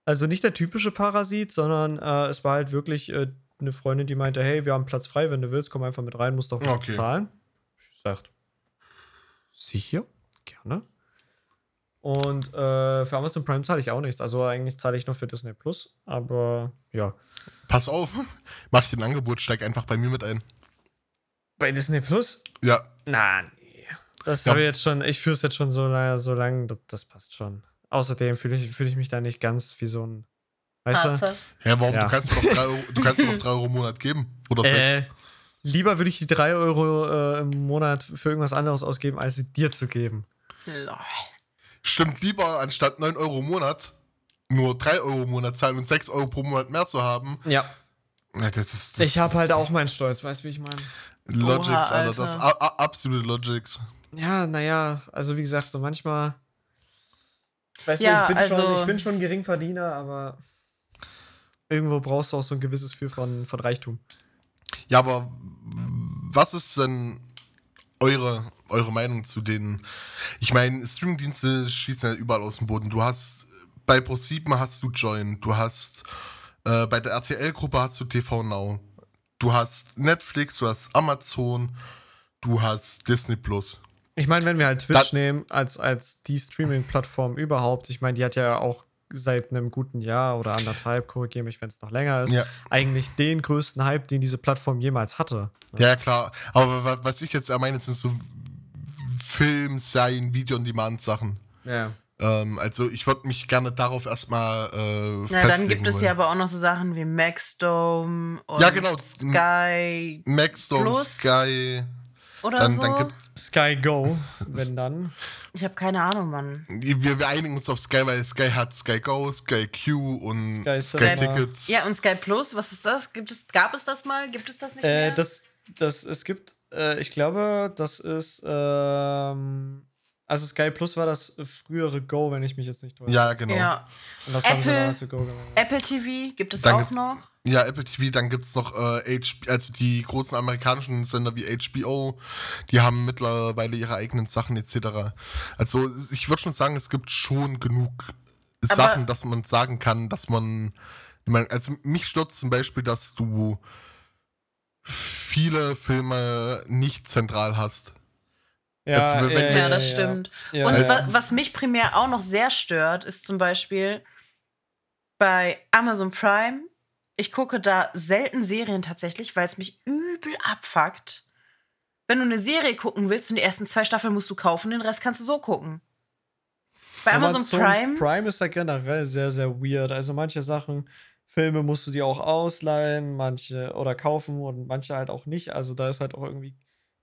Also nicht der typische Parasit, sondern äh, es war halt wirklich äh, eine Freundin, die meinte, hey, wir haben Platz frei, wenn du willst, komm einfach mit rein, musst doch nicht Okay. bezahlen. Ich sagt, sicher, gerne. Und äh, für Amazon Prime zahle ich auch nichts. Also eigentlich zahle ich nur für Disney Plus, aber ja. Pass auf. Mach ich den Angebot, steig einfach bei mir mit ein. Bei Disney Plus? Ja, nee. Das Ja. habe ich jetzt schon, ich führe es jetzt schon so lange, so lange, das, das passt schon. außerdem fühle ich, fühl ich mich da nicht ganz wie so ein. Weißt du? Harzer. Ja, warum? Ja. Du kannst mir doch 3 Euro, du kannst mir doch <laughs> drei Euro im Monat geben. Oder 6. Äh, lieber würde ich die 3 Euro äh, im Monat für irgendwas anderes ausgeben, als sie dir zu geben. Lol. Stimmt lieber, anstatt 9 Euro im Monat, nur 3 Euro im Monat zahlen und 6 Euro pro Monat mehr zu haben. Ja. Ja, das ist, das Ich habe halt auch meinen Stolz, weißt du, wie ich meine? Logics, Oha, Alter. Das Alter. a- absolute Logics. Ja, naja, also wie gesagt, so manchmal. Weißt Ja, du, ich bin, also- schon, ich bin schon Geringverdiener, aber irgendwo brauchst du auch so ein gewisses Gefühl von, von Reichtum. Ja, aber was ist denn eure, eure Meinung zu den. Ich meine, Streamingdienste schießen ja überall aus dem Boden. Du hast bei Pro7 hast du Join, du hast äh, bei der RTL-Gruppe hast du TV Now, du hast Netflix, du hast Amazon, du hast Disney Plus. Ich meine, wenn wir halt Twitch Da- nehmen als, als die Streaming-Plattform überhaupt, ich meine, die hat ja auch seit einem guten Jahr oder anderthalb, korrigiere mich, wenn es noch länger ist, Ja. eigentlich den größten Hype, den diese Plattform jemals hatte. Ja, klar. Aber wa- was ich jetzt meine, sind so Film, Serien, Video-on-Demand-Sachen. Ja. Ähm, also ich würde mich gerne darauf erstmal äh, Na, festlegen dann gibt es wollen. ja aber auch noch so Sachen wie Maxdome und Ja, genau. Sky Maxdome, Plus Sky, oder dann, so. dann gibt Sky Go, wenn dann. ich habe keine Ahnung, Mann. wir, wir einigen uns auf Sky, weil Sky hat Sky Go, Sky Q und Sky Sky. Ticket. Ja, und Sky Plus, was ist das? Gibt es, gab es das mal? Gibt es das nicht Äh, mehr? das, das, es gibt, äh, ich glaube, das ist, ähm, also Sky Plus war das frühere Go, wenn ich mich jetzt nicht täusche. Ja, genau. Ja. ja. Und das haben sie Apple- dann zu Go gemacht. Apple TV gibt es Dann auch gibt's- noch. Apple TV, dann gibt es noch äh, HBO, also die großen amerikanischen Sender wie HBO, die haben mittlerweile ihre eigenen Sachen etc. Also ich würde schon sagen, es gibt schon genug Sachen, dass man sagen kann, dass man, man also mich stört zum Beispiel, dass du viele Filme nicht zentral hast. Also, wenn- Ja, das stimmt. Ja, und ja. wa was mich primär auch noch sehr stört, ist zum Beispiel bei Amazon Prime. Ich gucke da selten Serien tatsächlich, weil es mich übel abfuckt. Wenn du eine Serie gucken willst und die ersten zwei Staffeln musst du kaufen, den Rest kannst du so gucken. Bei Amazon Prime. Prime ist ja generell sehr, sehr weird. Also manche Sachen, Filme musst du dir auch ausleihen, manche oder kaufen und manche halt auch nicht. Also da ist halt auch irgendwie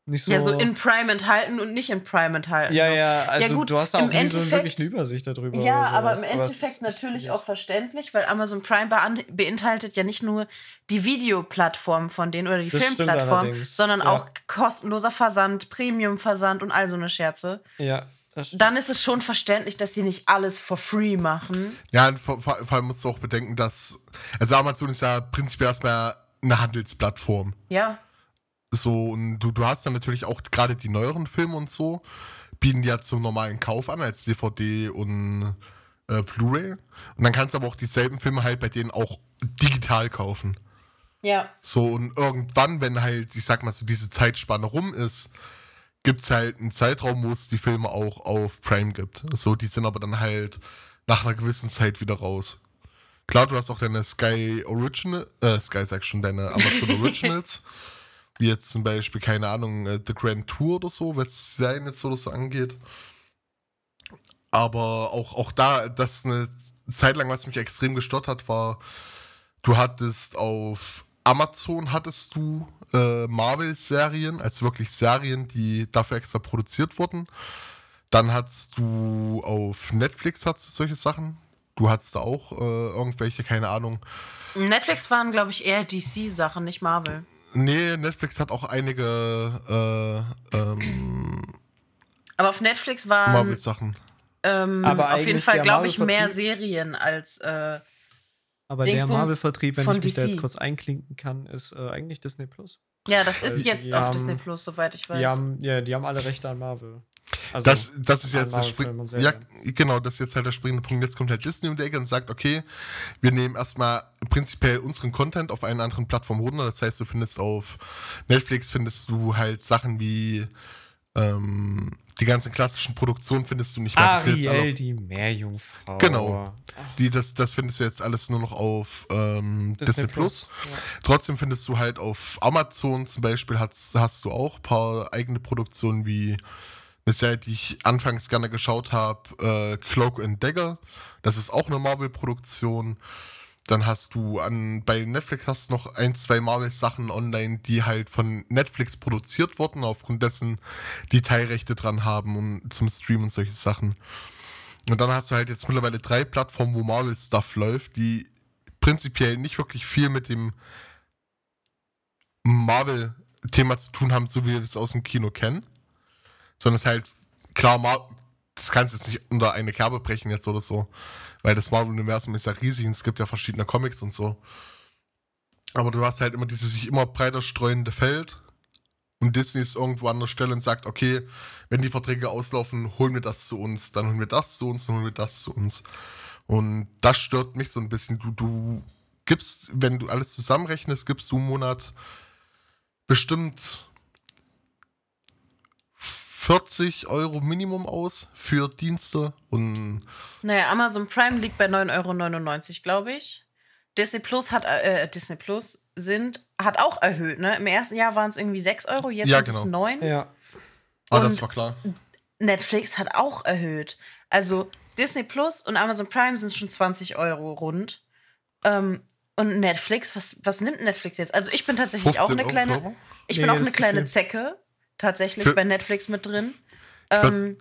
nicht so. Ja, so in Prime enthalten und nicht in Prime enthalten. ja, so. ja, also gut, du hast da auch im nie so Endeffekt- wirklich eine Übersicht darüber. Ja, oder aber im Endeffekt natürlich schwierig. auch verständlich, weil Amazon Prime beinhaltet ja nicht nur die Videoplattform von denen oder die Das Filmplattform, sondern ja. auch kostenloser Versand, Premium-Versand und all so eine Scherze. Ja, das stimmt. Dann ist es schon verständlich, dass sie nicht alles for free machen. Ja, und vor, vor, vor allem musst du auch bedenken, dass, also Amazon ist ja prinzipiell erstmal eine Handelsplattform. Ja. So, und du, du hast dann natürlich auch gerade die neueren Filme und so, bieten die ja zum normalen Kauf an, als DVD und äh, Blu-ray. Und dann kannst du aber auch dieselben Filme halt bei denen auch digital kaufen. Ja. So, und irgendwann, wenn halt, ich sag mal so, diese Zeitspanne rum ist, gibt's halt einen Zeitraum, wo es die Filme auch auf Prime gibt. So, die sind aber dann halt nach einer gewissen Zeit wieder raus. Klar, du hast auch deine Sky Original, äh, Sky sag schon, deine <laughs> Amazon Originals. Wie jetzt zum Beispiel, keine Ahnung, äh, The Grand Tour oder so, was Serien jetzt oder so angeht. Aber auch, auch da, das eine Zeit lang, was mich extrem gestört hat, war, du hattest auf Amazon hattest du äh, Marvel-Serien, also wirklich Serien, die dafür extra produziert wurden. Dann hattest du auf Netflix hattest du solche Sachen. Du hattest da auch äh, irgendwelche, keine Ahnung. Netflix waren, glaube ich, eher DC-Sachen, nicht Marvel. Nee, Netflix hat auch einige äh, ähm, Aber auf Netflix waren Marvel-Sachen. ähm, Aber auf jeden Fall, der glaube ich, mehr Serien als. Äh, aber der Dingsbums Marvel-Vertrieb, wenn ich mich da DC. jetzt kurz einklinken kann, ist äh, eigentlich Disney Plus. ja, das ist jetzt auf haben- Disney Plus, soweit ich weiß. Die haben, ja, die haben alle Rechte an Marvel. Also, Das, das ist jetzt der Marvel-Filmen Spring und ja, genau, das ist jetzt halt der springende Punkt. Jetzt kommt halt Disney um die Ecke und sagt, okay, wir nehmen erstmal prinzipiell unseren Content auf einer anderen Plattform runter. Das heißt, du findest auf Netflix findest du halt Sachen wie ähm, die ganzen klassischen Produktionen findest du nicht mehr. Ariel, die Meerjungfrau. Genau. Die, das, das findest du jetzt alles nur noch auf ähm, Disney, Plus. Ja. Trotzdem findest du halt auf Amazon zum Beispiel hast, hast du auch ein paar eigene Produktionen wie Serie, die ich anfangs gerne geschaut habe, äh, Cloak and Dagger. Das ist auch eine Marvel-Produktion. Dann hast du an bei Netflix hast du noch ein, zwei Marvel-Sachen online, die halt von Netflix produziert wurden, aufgrund dessen die Teilrechte dran haben und zum Stream und solche Sachen. Und dann hast du halt jetzt mittlerweile drei Plattformen, wo Marvel-Stuff läuft, die prinzipiell nicht wirklich viel mit dem Marvel-Thema zu tun haben, so wie wir es aus dem Kino kennen. Sondern es halt, klar, das kannst du jetzt nicht unter eine Kerbe brechen jetzt oder so. Weil das Marvel-Universum ist ja riesig und es gibt ja verschiedene Comics und so. Aber du hast halt immer dieses sich immer breiter streuende Feld. Und Disney ist irgendwo an der Stelle und sagt, okay, wenn die Verträge auslaufen, holen wir das zu uns, dann holen wir das zu uns, dann holen wir das zu uns. Und das stört mich so ein bisschen. Du, du gibst, wenn du alles zusammenrechnest, gibst du im Monat bestimmt 40 Euro Minimum aus für Dienste und. Naja, Amazon Prime liegt bei 9,99 Euro, glaube ich. Disney Plus hat äh, Disney Plus sind, hat auch erhöht, ne? Im ersten Jahr waren es irgendwie 6 Euro, jetzt Ja, sind genau. es 9. Ja. Ah, das Und- war klar. Netflix hat auch erhöht. Also Disney Plus und Amazon Prime sind schon 20 Euro rund. Ähm, und Netflix, was, was nimmt Netflix jetzt? Also ich bin tatsächlich auch 15 eine Euro, kleine, glaube ich Nee, bin auch das eine kleine. Zecke tatsächlich Für- bei Netflix mit drin. weiß- Ähm,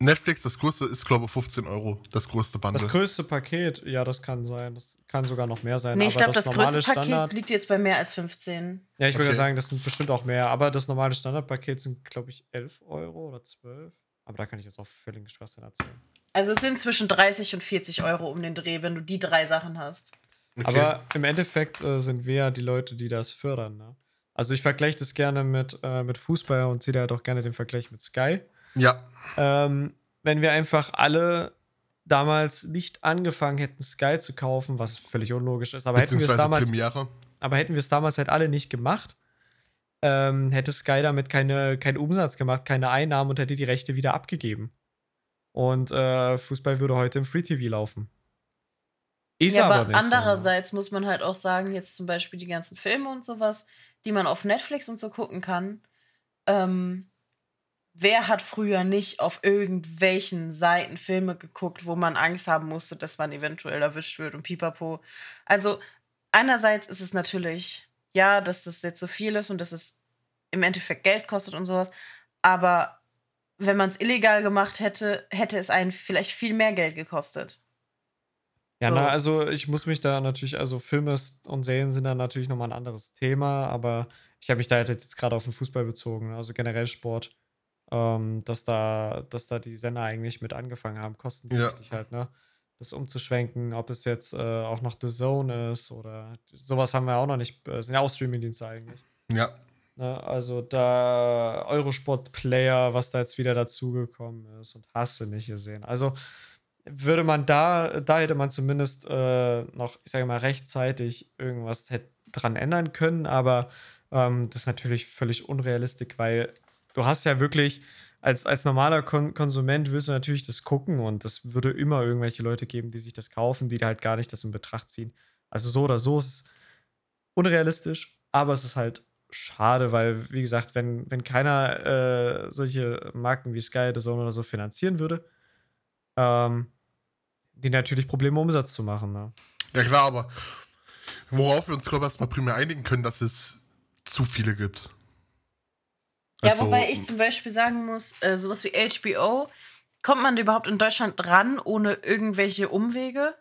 Netflix, das größte ist, glaube ich, 15 Euro. Das größte Bundle. Das größte Paket, ja, das kann sein. Das kann sogar noch mehr sein. nee, ich aber glaube, das, normale größte Paket Standard. liegt jetzt bei mehr als 15. Ja, ich würde Okay. sagen, das sind bestimmt auch mehr. Aber das normale Standardpaket sind, glaube ich, 11 Euro oder 12. Aber da kann ich jetzt auch völlig Schwachsinn erzählen. Also es sind zwischen 30 und 40 Euro um den Dreh, wenn du die drei Sachen hast. Okay. Aber im Endeffekt äh, sind wir ja die Leute, die das fördern. Ne? Also ich vergleiche das gerne mit, äh, mit Fußball und ziehe da halt auch gerne den Vergleich mit Sky. ja, Ähm, wenn wir einfach alle damals nicht angefangen hätten, Sky zu kaufen, was völlig unlogisch ist, aber hätten wir es damals Premiere. Aber hätten wir es damals halt alle nicht gemacht, ähm, hätte Sky damit keine, keinen Umsatz gemacht, keine Einnahmen und hätte die Rechte wieder abgegeben. Und äh, Fußball würde heute im Free TV laufen. Ist ja, aber, aber nicht so, andererseits muss man halt auch sagen, jetzt zum Beispiel die ganzen Filme und sowas, die man auf Netflix und so gucken kann. Ähm, wer hat früher nicht auf irgendwelchen Seiten Filme geguckt, wo man Angst haben musste, dass man eventuell erwischt wird und pipapo. Also einerseits ist es natürlich, ja, dass das jetzt so viel ist und dass es im Endeffekt Geld kostet und sowas, aber wenn man es illegal gemacht hätte, hätte es einen vielleicht viel mehr Geld gekostet. Ja, So. na, also ich muss mich da natürlich, also Filme und Serien sind da natürlich nochmal ein anderes Thema, aber ich habe mich da halt jetzt gerade auf den Fußball bezogen, also generell Sport, ähm, dass da, dass da die Sender eigentlich mit angefangen haben, kostentechnisch halt, ne? Das umzuschwenken, ob es jetzt äh, auch noch The Zone ist oder sowas haben wir auch noch nicht, äh, sind ja auch Streamingdienste eigentlich. Ja. Ne? Also da Eurosport Player, was da jetzt wieder dazugekommen ist und hast du nicht gesehen. Also würde man da, da hätte man zumindest äh, noch, ich sage mal, rechtzeitig irgendwas dran ändern können, aber ähm, das ist natürlich völlig unrealistisch, weil du hast ja wirklich, als, als normaler Kon Konsument willst du natürlich das gucken und es würde immer irgendwelche Leute geben, die sich das kaufen, die halt gar nicht das in Betracht ziehen. Also so oder so ist es unrealistisch, aber es ist halt schade, weil, wie gesagt, wenn, wenn keiner äh, solche Marken wie Sky, oder so finanzieren würde, ähm, die natürlich Probleme, Umsatz zu machen. Ne? Ja, klar, aber worauf wir uns, glaube ich, erstmal primär einigen können, dass es zu viele gibt. Ja, Also, wobei ich zum Beispiel sagen muss, äh, sowas wie HBO, kommt man überhaupt in Deutschland ran ohne irgendwelche Umwege?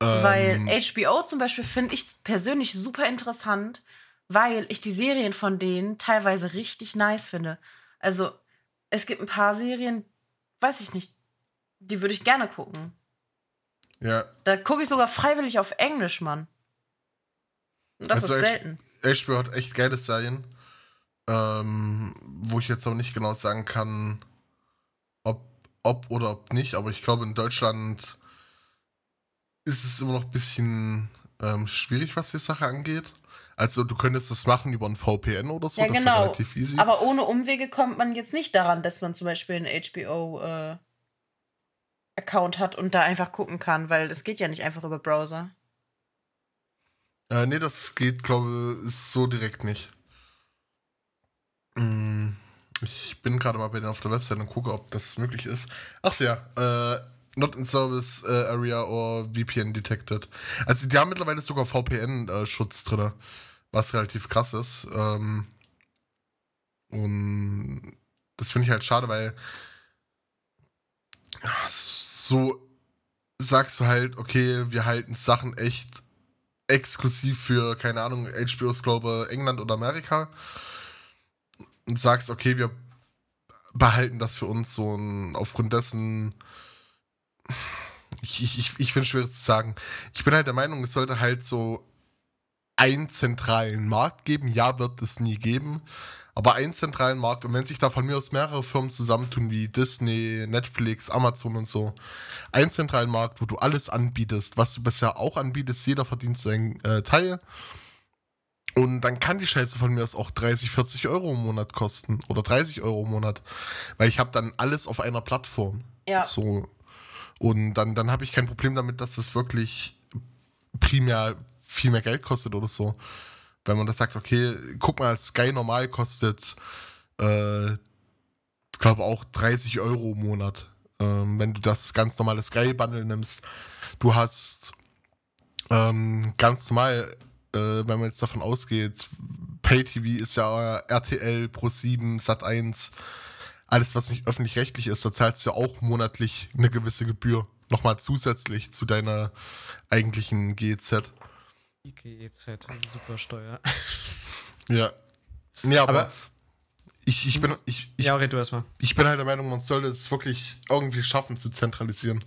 Weil ähm, HBO zum Beispiel finde ich persönlich super interessant, weil ich die Serien von denen teilweise richtig nice finde. Also es gibt ein paar Serien, weiß ich nicht, die würde ich gerne gucken. Ja, Da gucke ich sogar freiwillig auf Englisch, Mann. Und das Also ist selten. HBO hat echt geile Serien, ähm, wo ich jetzt auch nicht genau sagen kann, ob, ob oder ob nicht, aber ich glaube, in Deutschland ist es immer noch ein bisschen ähm, schwierig, was die Sache angeht. Also, du könntest das machen über ein VPN oder so, Ja, das wäre genau. relativ easy. Aber ohne Umwege kommt man jetzt nicht daran, dass man zum Beispiel einen HBO-Account hat und da einfach gucken kann, weil das geht ja nicht einfach über Browser. Äh, nee, das geht, glaube ich, so direkt nicht. Mm, Ich bin gerade mal bei denen auf der Website und gucke, ob das möglich ist. Ach ja, äh, not in service äh, area or VPN detected. Also die haben mittlerweile sogar VPN-Schutz äh, drin, was relativ krass ist. Ähm, und das finde ich halt schade, weil so sagst du halt, okay, wir halten Sachen echt exklusiv für, keine Ahnung, HBOs, glaube England oder Amerika. Und sagst, okay, wir behalten das für uns so ein, aufgrund dessen. Ich, ich, ich finde es schwer zu sagen. Ich bin halt der Meinung, es sollte halt so einen zentralen Markt geben. Ja, wird es nie geben aber einen zentralen Markt. Und wenn sich da von mir aus mehrere Firmen zusammentun, wie Disney, Netflix, Amazon und so, einen zentralen Markt, wo du alles anbietest, was du bisher auch anbietest, jeder verdient seinen äh, Teil. Und dann kann die Scheiße von mir aus auch 30, 40 Euro im Monat kosten oder 30 Euro im Monat, weil ich habe dann alles auf einer Plattform. Ja. So. Und dann, dann habe ich kein Problem damit, dass das wirklich primär viel mehr Geld kostet oder so wenn man das sagt, okay, guck mal, Sky normal kostet, äh, ich glaube auch 30 Euro im Monat. Ähm, wenn du das ganz normale Sky-Bundle nimmst, du hast ähm, ganz normal, äh, wenn man jetzt davon ausgeht, Pay-TV ist ja RTL, Pro7, Sat1, alles, was nicht öffentlich-rechtlich ist, da zahlst du ja auch monatlich eine gewisse Gebühr. Nochmal zusätzlich zu deiner eigentlichen GEZ. IGEZ, Supersteuer. Ja. Ja, aber, aber ich, ich bin. Ich, ich, ja, red du erstmal. Ich bin halt der Meinung, man sollte es wirklich irgendwie schaffen zu zentralisieren.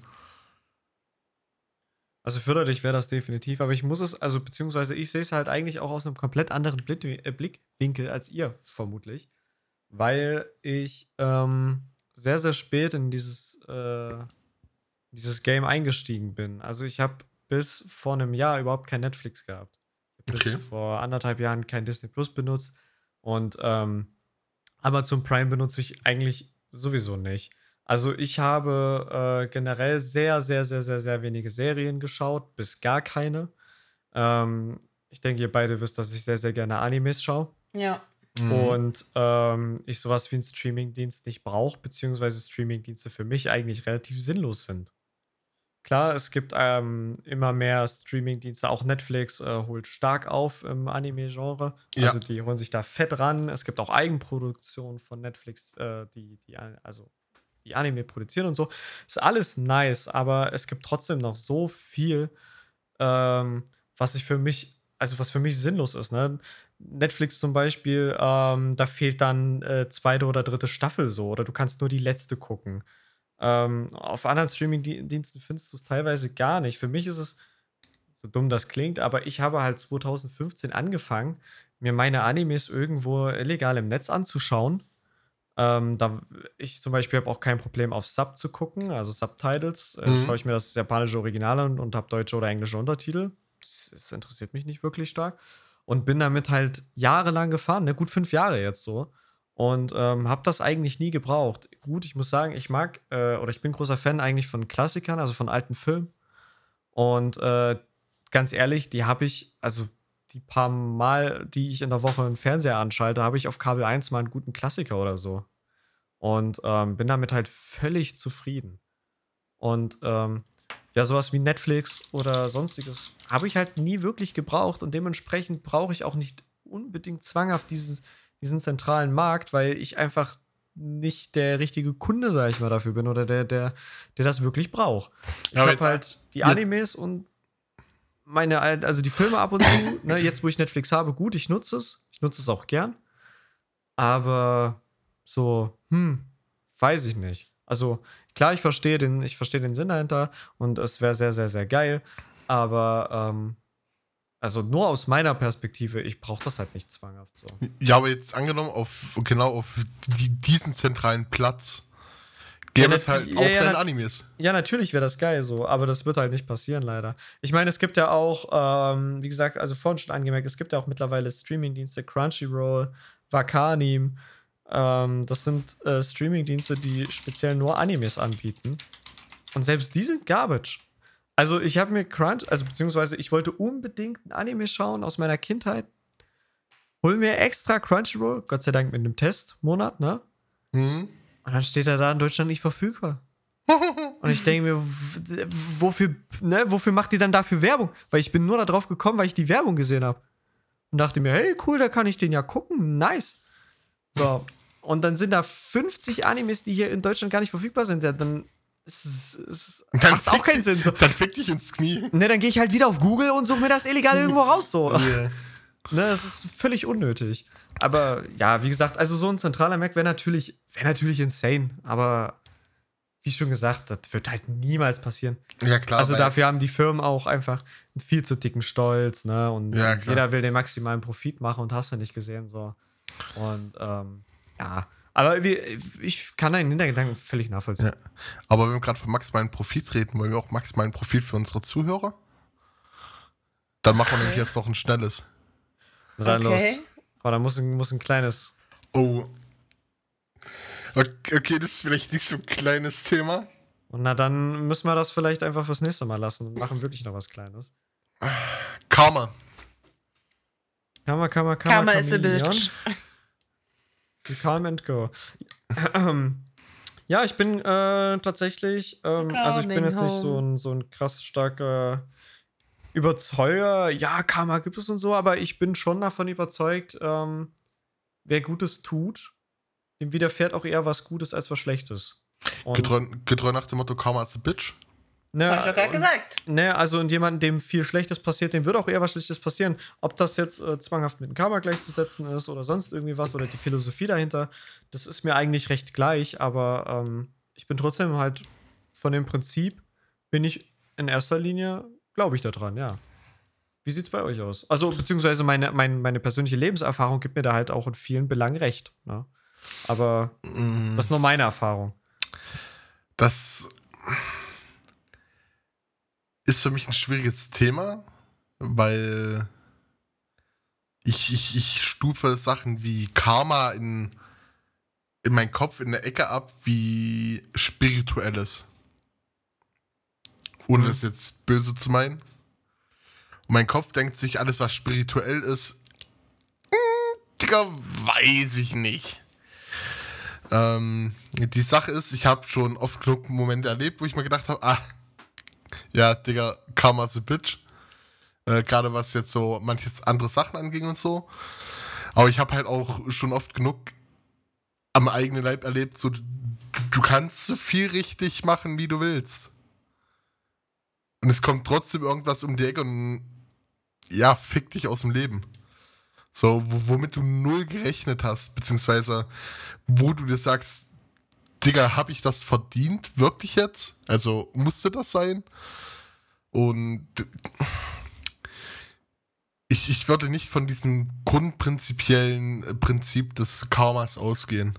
Also förderlich wäre das definitiv, aber ich muss es, also beziehungsweise ich sehe es halt eigentlich auch aus einem komplett anderen Blickwinkel als ihr, vermutlich. Weil ich ähm, sehr, sehr spät in dieses, äh, dieses Game eingestiegen bin. Also ich habe bis vor einem Jahr überhaupt kein Netflix gehabt. Ich habe okay. bis vor anderthalb Jahren kein Disney Plus benutzt und ähm, Amazon Prime benutze ich eigentlich sowieso nicht. Also ich habe äh, generell sehr, sehr, sehr, sehr, sehr wenige Serien geschaut, bis gar keine. Ähm, ich denke, ihr beide wisst, dass ich sehr, sehr gerne Animes schaue. Ja. Mhm. Und ähm, ich sowas wie einen Streamingdienst nicht brauche, beziehungsweise Streamingdienste für mich eigentlich relativ sinnlos sind. Klar, es gibt ähm, immer mehr Streaming-Dienste, auch Netflix äh, holt stark auf im Anime-Genre. Also ja. die holen sich da fett ran. Es gibt auch Eigenproduktionen von Netflix, äh, die, die, also die Anime produzieren und so. Ist alles nice, aber es gibt trotzdem noch so viel, ähm, was ich für mich, also was für mich sinnlos ist. Ne? Netflix zum Beispiel, ähm, da fehlt dann äh, zweite oder dritte Staffel so, oder du kannst nur die letzte gucken. Ähm, auf anderen Streaming-Diensten findest du es teilweise gar nicht. Für mich ist es, so dumm das klingt, aber ich habe halt 2015 angefangen, mir meine Animes irgendwo illegal im Netz anzuschauen. Ähm, da, ich zum Beispiel habe auch kein Problem auf Sub zu gucken, also Subtitles. Äh, mhm. Schaue ich mir das japanische Original an und habe deutsche oder englische Untertitel. Das, das, interessiert mich nicht wirklich stark. Und bin damit halt jahrelang gefahren, ne? gut fünf Jahre jetzt so und ähm, habe das eigentlich nie gebraucht. Gut, ich muss sagen, ich mag äh, oder ich bin großer Fan eigentlich von Klassikern, also von alten Filmen. Und äh, ganz ehrlich, die habe ich, also die paar Mal, die ich in der Woche einen Fernseher anschalte, habe ich auf Kabel 1 mal einen guten Klassiker oder so. Und ähm, bin damit halt völlig zufrieden. Und ähm, ja, sowas wie Netflix oder sonstiges habe ich halt nie wirklich gebraucht und dementsprechend brauche ich auch nicht unbedingt zwanghaft dieses, diesen zentralen Markt, weil ich einfach nicht der richtige Kunde, sag ich mal, dafür bin oder der, der, der das wirklich braucht. Ich ja, habe halt die Animes und meine, also die Filme ab und zu, <coughs> ne, jetzt wo ich Netflix habe, gut, ich nutze es. Ich nutze es auch gern. Aber so, hm, weiß ich nicht. Also, klar, ich verstehe den, ich verstehe den Sinn dahinter und es wäre sehr, sehr, sehr geil. Aber ähm, also nur aus meiner Perspektive, ich brauche das halt nicht zwanghaft so. Ja, aber jetzt angenommen auf genau auf die, diesen zentralen Platz gäbe ja, es halt ja, auch ja, deine Animes. Ja, natürlich wäre das geil so, aber das wird halt nicht passieren leider. Ich meine, es gibt ja auch, ähm, wie gesagt, also vorhin schon angemerkt, es gibt ja auch mittlerweile Streamingdienste, Crunchyroll, Wakanim. Ähm, das sind äh, Streamingdienste, die speziell nur Animes anbieten. Und selbst die sind Garbage. Also ich habe mir Crunch, also beziehungsweise ich wollte unbedingt ein Anime schauen aus meiner Kindheit. Hol mir extra Crunchyroll, Gott sei Dank mit einem Testmonat, ne? Hm? Und dann steht er da in Deutschland nicht verfügbar. <laughs> Und ich denke mir, wofür, ne, wofür macht die dann dafür Werbung? Weil ich bin nur da drauf gekommen, weil ich die Werbung gesehen habe. Und dachte mir, hey, cool, da kann ich den ja gucken. Nice. So. Und dann sind da 50 Animes, die hier in Deutschland gar nicht verfügbar sind. Ja, dann ist es, ist, Dann macht's auch keinen Sinn. So. Dann fick dich ins Knie. Ne, dann gehe ich halt wieder auf Google und suche mir das illegal <laughs> irgendwo raus. So. Yeah. Ne, das ist völlig unnötig. Aber ja, wie gesagt, also so ein zentraler Mac wäre natürlich, wäre natürlich insane. Aber wie schon gesagt, das wird halt niemals passieren. Ja, klar. also dafür haben die Firmen auch einfach einen viel zu dicken Stolz, ne? Und Ja, jeder will den maximalen Profit machen und hast du nicht gesehen, so. Und ähm, ja. Aber wie, ich kann deinen Hintergedanken völlig nachvollziehen. Ja. Aber wenn wir gerade von maximalen Profit reden, wollen wir auch maximalen Profit für unsere Zuhörer? Dann machen wir nämlich jetzt noch ein schnelles. Rein los. Okay. Aber da muss, ein- muss ein kleines. Oh. Okay, das ist vielleicht nicht so ein kleines Thema. Und na, dann müssen wir das vielleicht einfach fürs nächste Mal lassen und machen wirklich noch was Kleines. Karma. Karma, Karma, Karma. Karma is a bitch. You Calm and go. ja, ich bin äh, tatsächlich, ähm, also ich bin jetzt nicht so ein, so ein krass starker Überzeuger. Ja, Karma gibt es und so, aber ich bin schon davon überzeugt, ähm, wer Gutes tut, dem widerfährt auch eher was Gutes als was Schlechtes. Getreu, getreu nach dem Motto Karma is a bitch. Ne, Hab ich doch gerade gesagt. Ne, also und jemandem, dem viel Schlechtes passiert, dem wird auch eher was Schlechtes passieren. Ob das jetzt äh, zwanghaft mit dem Karma gleichzusetzen ist oder sonst irgendwie was oder die Philosophie dahinter, das ist mir eigentlich recht gleich, aber ähm, ich bin trotzdem halt von dem Prinzip, bin ich in erster Linie, glaube ich daran, ja. Wie sieht's bei euch aus? Also, beziehungsweise meine, mein, meine persönliche Lebenserfahrung gibt mir da halt auch in vielen Belangen recht. Ne? Aber Mm, das ist nur meine Erfahrung. Das ist für mich ein schwieriges Thema, weil ich, ich, ich stufe Sachen wie Karma in, in meinen Kopf in der Ecke ab wie spirituelles. Ohne Mhm. das jetzt böse zu meinen. Und mein Kopf denkt sich, alles was spirituell ist, mm, Digga, weiß ich nicht. Ähm, die Sache ist, ich habe schon oft genug Momente erlebt, wo ich mir gedacht habe, ah, ja, Digga, Karma's a Bitch. Äh, Gerade was jetzt so manches andere Sachen anging und so. Aber ich habe halt auch schon oft genug am eigenen Leib erlebt, so du, kannst so viel richtig machen, wie du willst. Und es kommt trotzdem irgendwas um die Ecke und ja, fick dich aus dem Leben. So, wo- womit du null gerechnet hast, beziehungsweise wo du dir sagst, Digga, hab ich das verdient? Wirklich jetzt? Also musste das sein? Und ich, ich würde nicht von diesem grundprinzipiellen äh, Prinzip des Karmas ausgehen.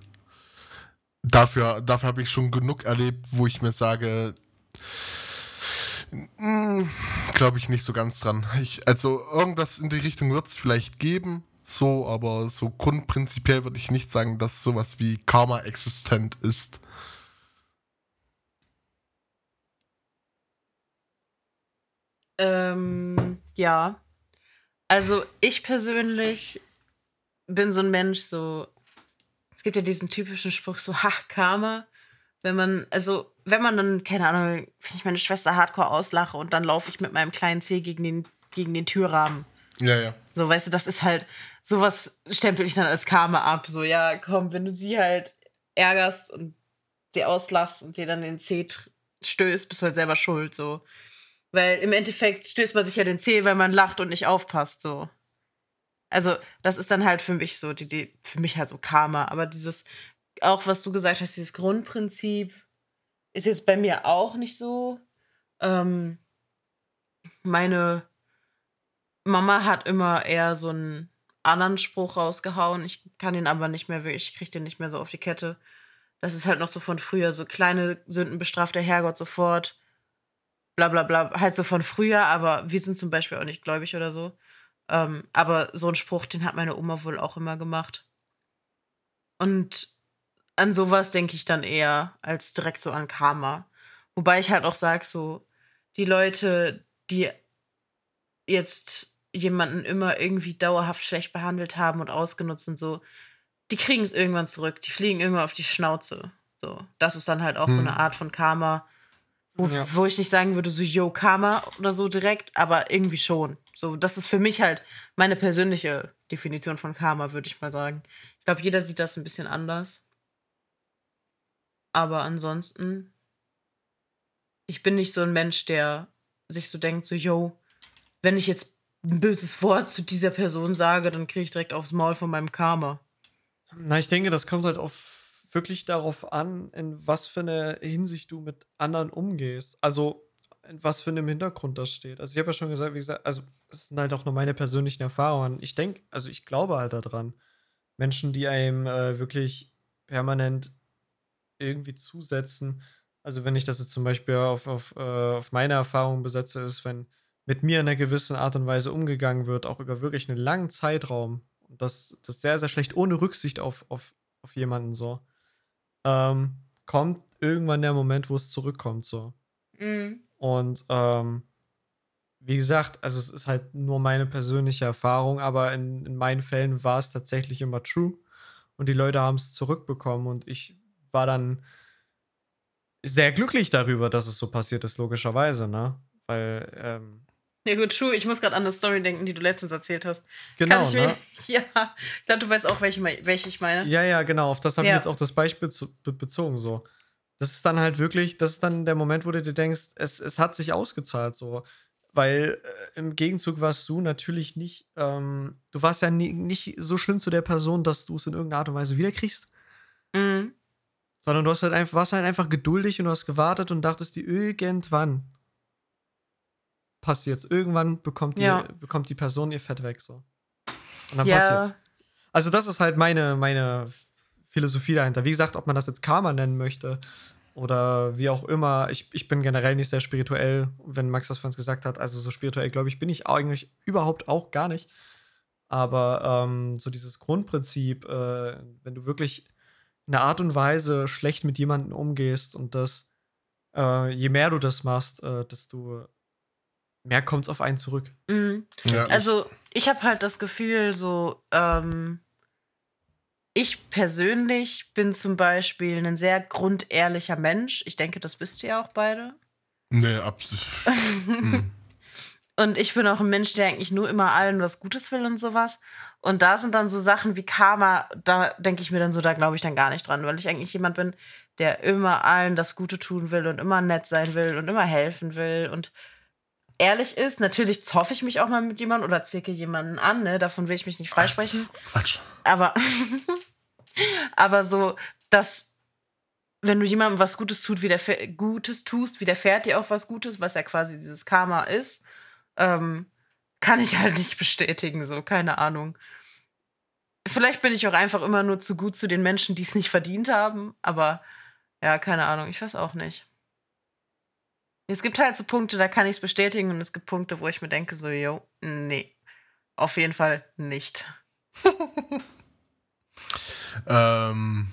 Dafür, dafür habe ich schon genug erlebt, wo ich mir sage, glaube ich nicht so ganz dran. Ich, also irgendwas in die Richtung wird es vielleicht geben, so, aber so grundprinzipiell würde ich nicht sagen, dass sowas wie Karma existent ist. Ähm, ja. Also ich persönlich bin so ein Mensch, so, es gibt ja diesen typischen Spruch, so, ha, Karma. Wenn man, also, wenn man dann, keine Ahnung, wenn ich meine Schwester hardcore auslache und dann laufe ich mit meinem kleinen Zeh gegen den, gegen den Türrahmen. Ja, ja. So, weißt du, das ist halt, sowas stempel ich dann als Karma ab. So, ja, komm, wenn du sie halt ärgerst und sie auslachst und dir dann den tr- stößt, bist du halt selber schuld, so. Weil im Endeffekt stößt man sich ja den Zeh, weil man lacht und nicht aufpasst, so. Also, das ist dann halt für mich so, die, die, für mich halt so Karma. Aber dieses, auch was du gesagt hast, dieses Grundprinzip ist jetzt bei mir auch nicht so. Ähm, meine Mama hat immer eher so einen anderen Spruch rausgehauen. Ich kann ihn aber nicht mehr ich kriege den nicht mehr so auf die Kette. Das ist halt noch so von früher, so kleine Sünden bestraft der Herrgott sofort. Bla bla bla. Halt so von früher, aber wir sind zum Beispiel auch nicht gläubig oder so. Ähm, aber so ein Spruch, den hat meine Oma wohl auch immer gemacht. Und an sowas denke ich dann eher als direkt so an Karma. Wobei ich halt auch sage, so, die Leute, die jetzt jemanden immer irgendwie dauerhaft schlecht behandelt haben und ausgenutzt und so, die kriegen es irgendwann zurück. Die fliegen irgendwann auf die Schnauze. So, das ist dann halt auch so Hm. eine Art von Karma, wo, Ja. wo ich nicht sagen würde, so yo Karma oder so direkt, aber irgendwie schon. So, das ist für mich halt meine persönliche Definition von Karma, würde ich mal sagen. Ich glaube, jeder sieht das ein bisschen anders. Aber ansonsten, ich bin nicht so ein Mensch, der sich so denkt, so, yo, wenn ich jetzt ein böses Wort zu dieser Person sage, dann kriege ich direkt aufs Maul von meinem Karma. Na, ich denke, das kommt halt auf wirklich darauf an, in was für eine Hinsicht du mit anderen umgehst. Also, in was für einem Hintergrund das steht. Also, ich habe ja schon gesagt, wie gesagt, also, es sind halt auch nur meine persönlichen Erfahrungen. Ich denke, also, ich glaube halt daran. Menschen, die einem äh, wirklich permanent irgendwie zusetzen. Also, wenn ich das jetzt zum Beispiel auf, auf, äh, auf meine Erfahrung besetze, ist, wenn mit mir in einer gewissen Art und Weise umgegangen wird, auch über wirklich einen langen Zeitraum. Und das, das sehr, sehr schlecht, ohne Rücksicht auf, auf, auf jemanden so. Ähm, kommt irgendwann der Moment, wo es zurückkommt, so. Mhm. Und ähm, wie gesagt, also es ist halt nur meine persönliche Erfahrung, aber in, in meinen Fällen war es tatsächlich immer true. Und die Leute haben es zurückbekommen und ich war dann sehr glücklich darüber, dass es so passiert ist, logischerweise, ne? Weil, ähm, Ja gut, true. Ich muss gerade an eine Story denken, die du letztens erzählt hast. genau, Kann ich ne? mir, <laughs> Ja, ich glaube, du weißt auch, welche, welche ich meine. Ja, ja, genau. Auf das habe Ja. ich jetzt auch das Beispiel bezogen. So. Das ist dann halt wirklich, das ist dann der Moment, wo du dir denkst, es, es hat sich ausgezahlt. So. Weil äh, im Gegenzug warst du natürlich nicht, ähm, du warst ja nie, nicht so schlimm zu der Person, dass du es in irgendeiner Art und Weise wiederkriegst. Mhm. Sondern du hast halt einfach, warst halt einfach geduldig und du hast gewartet und dachtest dir, irgendwann passiert's. Irgendwann bekommt die, Ja. bekommt die Person ihr Fett weg. So. Und dann Ja. passiert's. Also, das ist halt meine, meine Philosophie dahinter. Wie gesagt, ob man das jetzt Karma nennen möchte oder wie auch immer. Ich, ich bin generell nicht sehr spirituell, wenn Max das von uns gesagt hat. Also, so spirituell, glaube ich, bin ich eigentlich überhaupt auch gar nicht. Aber ähm, so dieses Grundprinzip, äh, wenn du wirklich in einer Art und Weise schlecht mit jemandem umgehst und das, äh, je mehr du das machst, äh, desto mehr kommt es auf einen zurück. Mhm. Ja, Also, ich habe halt das Gefühl, so, ähm, ich persönlich bin zum Beispiel ein sehr grundehrlicher Mensch. Ich denke, das wisst ihr auch beide. nee, absolut. Hm. <laughs> Und ich bin auch ein Mensch, der eigentlich nur immer allen was Gutes will und sowas. Und da sind dann so Sachen wie Karma, da denke ich mir dann so, da glaube ich dann gar nicht dran, weil ich eigentlich jemand bin, der immer allen das Gute tun will und immer nett sein will und immer helfen will und ehrlich ist. Natürlich zoffe ich mich auch mal mit jemandem oder zirke jemanden an, ne? davon will ich mich nicht freisprechen. Quatsch. Aber, <laughs> aber so, dass, wenn du jemandem was Gutes, tut, widerfähr- Gutes tust, widerfährt dir auch was Gutes, was ja quasi dieses Karma ist, ähm, kann ich halt nicht bestätigen, so, keine Ahnung. Vielleicht bin ich auch einfach immer nur zu gut zu den Menschen, die es nicht verdient haben, aber ja, keine Ahnung, ich weiß auch nicht. Es gibt halt so Punkte, da kann ich es bestätigen und es gibt Punkte, wo ich mir denke, so, yo, nee, auf jeden Fall nicht. <laughs> Ähm,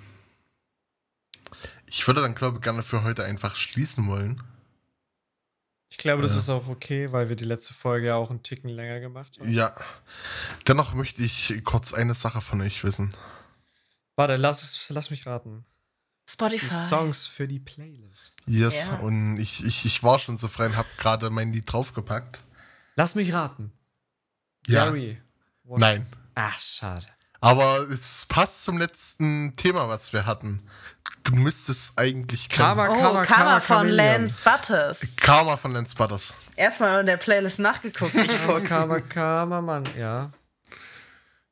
ich würde dann, glaube ich, gerne für heute einfach schließen wollen. Ich glaube, das Ja. ist auch okay, weil wir die letzte Folge ja auch einen Ticken länger gemacht haben. Ja. Dennoch möchte ich kurz eine Sache von euch wissen. Warte, lass, es- lass mich raten. Spotify. Die Songs für die Playlist. Yes, Ja. und ich, ich, ich war schon so frei und habe gerade mein Lied draufgepackt. Lass mich raten. Ja. Gary. Wash- Nein. Ach, schade. Aber es passt zum letzten Thema, was wir hatten. Du müsstest eigentlich kennen. Karma, Oh, Karma, Karma, Karma von Chameleon. Lance Butters. Karma von Lance Butters. Erstmal in der Playlist nachgeguckt, ich Karma, <laughs> Fuchs. Karma, Karma, Mann. Ja.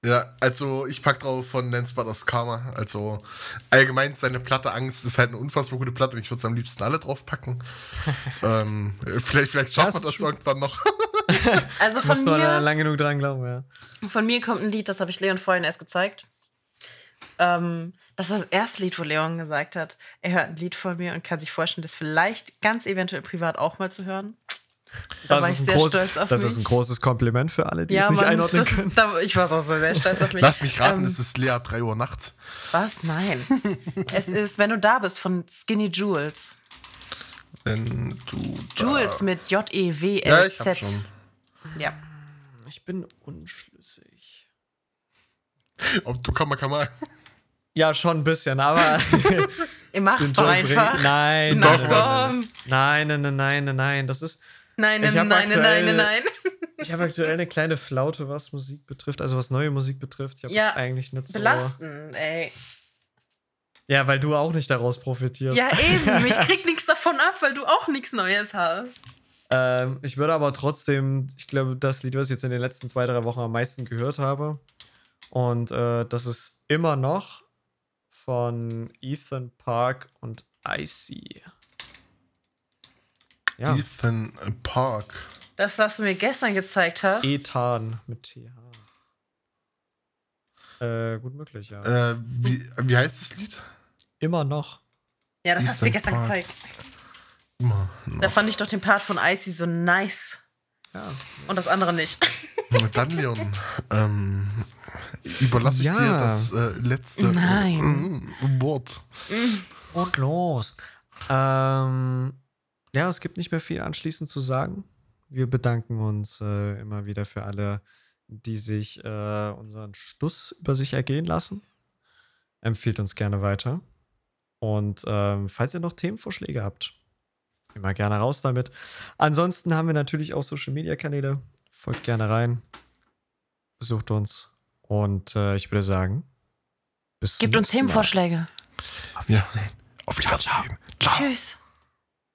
Ja, also ich pack drauf von Lance Butters Karma. Also allgemein seine Platte Angst ist halt eine unfassbar gute Platte und ich würde es am liebsten alle draufpacken. <laughs> ähm, vielleicht vielleicht ist wir das true. irgendwann noch. <laughs> Also von Musst nur mir, lang genug dran glauben, ja. von mir kommt ein Lied, das habe ich Leon vorhin erst gezeigt. Ähm, das ist das erste Lied, wo Leon gesagt hat, er hört ein Lied von mir und kann sich vorstellen, das vielleicht ganz eventuell privat auch mal zu hören. Da war ich sehr groß- stolz auf das mich. ist ein großes Kompliment für alle, die es nicht Mann, einordnen das können. Da, ich war auch so sehr stolz auf mich. Lass mich raten, Ähm, es ist Lea 3 Uhr nachts. Was? Nein. es ist, wenn du da bist, von Skinny Jules. Wenn du da- Jules mit Ja, ich J-E-W-L-Z. schon. Ja. Ich bin unschlüssig. Ob du Karma Karma. Ja, schon ein bisschen, aber. <laughs> <laughs> Ihr macht's doch einfach. Nein, nein, nein, nein, nein, nein, nein. Das ist. Nein, nein, nein, nein, aktuell- nein, nein. <laughs> Ich habe aktuell eine kleine Flaute, was Musik betrifft, also was neue Musik betrifft. Ich habe Ja, eigentlich nicht so. Belastend, ey. Ja, weil du auch nicht daraus profitierst. Ja, eben. <laughs> Ich krieg nichts davon ab, weil du auch nichts Neues hast. Ähm, ich würde aber trotzdem, ich glaube, das Lied, was ich jetzt in den letzten zwei, drei Wochen am meisten gehört habe, und äh, das ist immer noch von Ethan Park und Icy. Ja, Ethan Park. Das, was du mir gestern gezeigt hast. Ethan mit TH. Äh, gut möglich, ja. Äh, wie, wie heißt das Lied? Immer noch. ja, das hast du mir Ethan gestern Park. gezeigt. Immer. Da fand ich doch den Part von Icy so nice. Ja. Und das andere nicht. <laughs> Dann, Leon, ähm, überlasse ich Ja. dir das äh, letzte Nein. mm, Wort. Und los. Ähm, ja, es gibt nicht mehr viel anschließend zu sagen. Wir bedanken uns äh, immer wieder für alle, die sich äh, unseren Stuss über sich ergehen lassen. Empfiehlt uns gerne weiter. Und ähm, falls ihr noch Themenvorschläge habt, immer gerne raus damit. Ansonsten haben wir natürlich auch Social Media Kanäle. Folgt gerne rein. Besucht uns. Und äh, ich würde sagen, bis zum Gibt uns. Themenvorschläge. Auf Ja. Wiedersehen. Auf Wiedersehen. Ciao. Tschüss.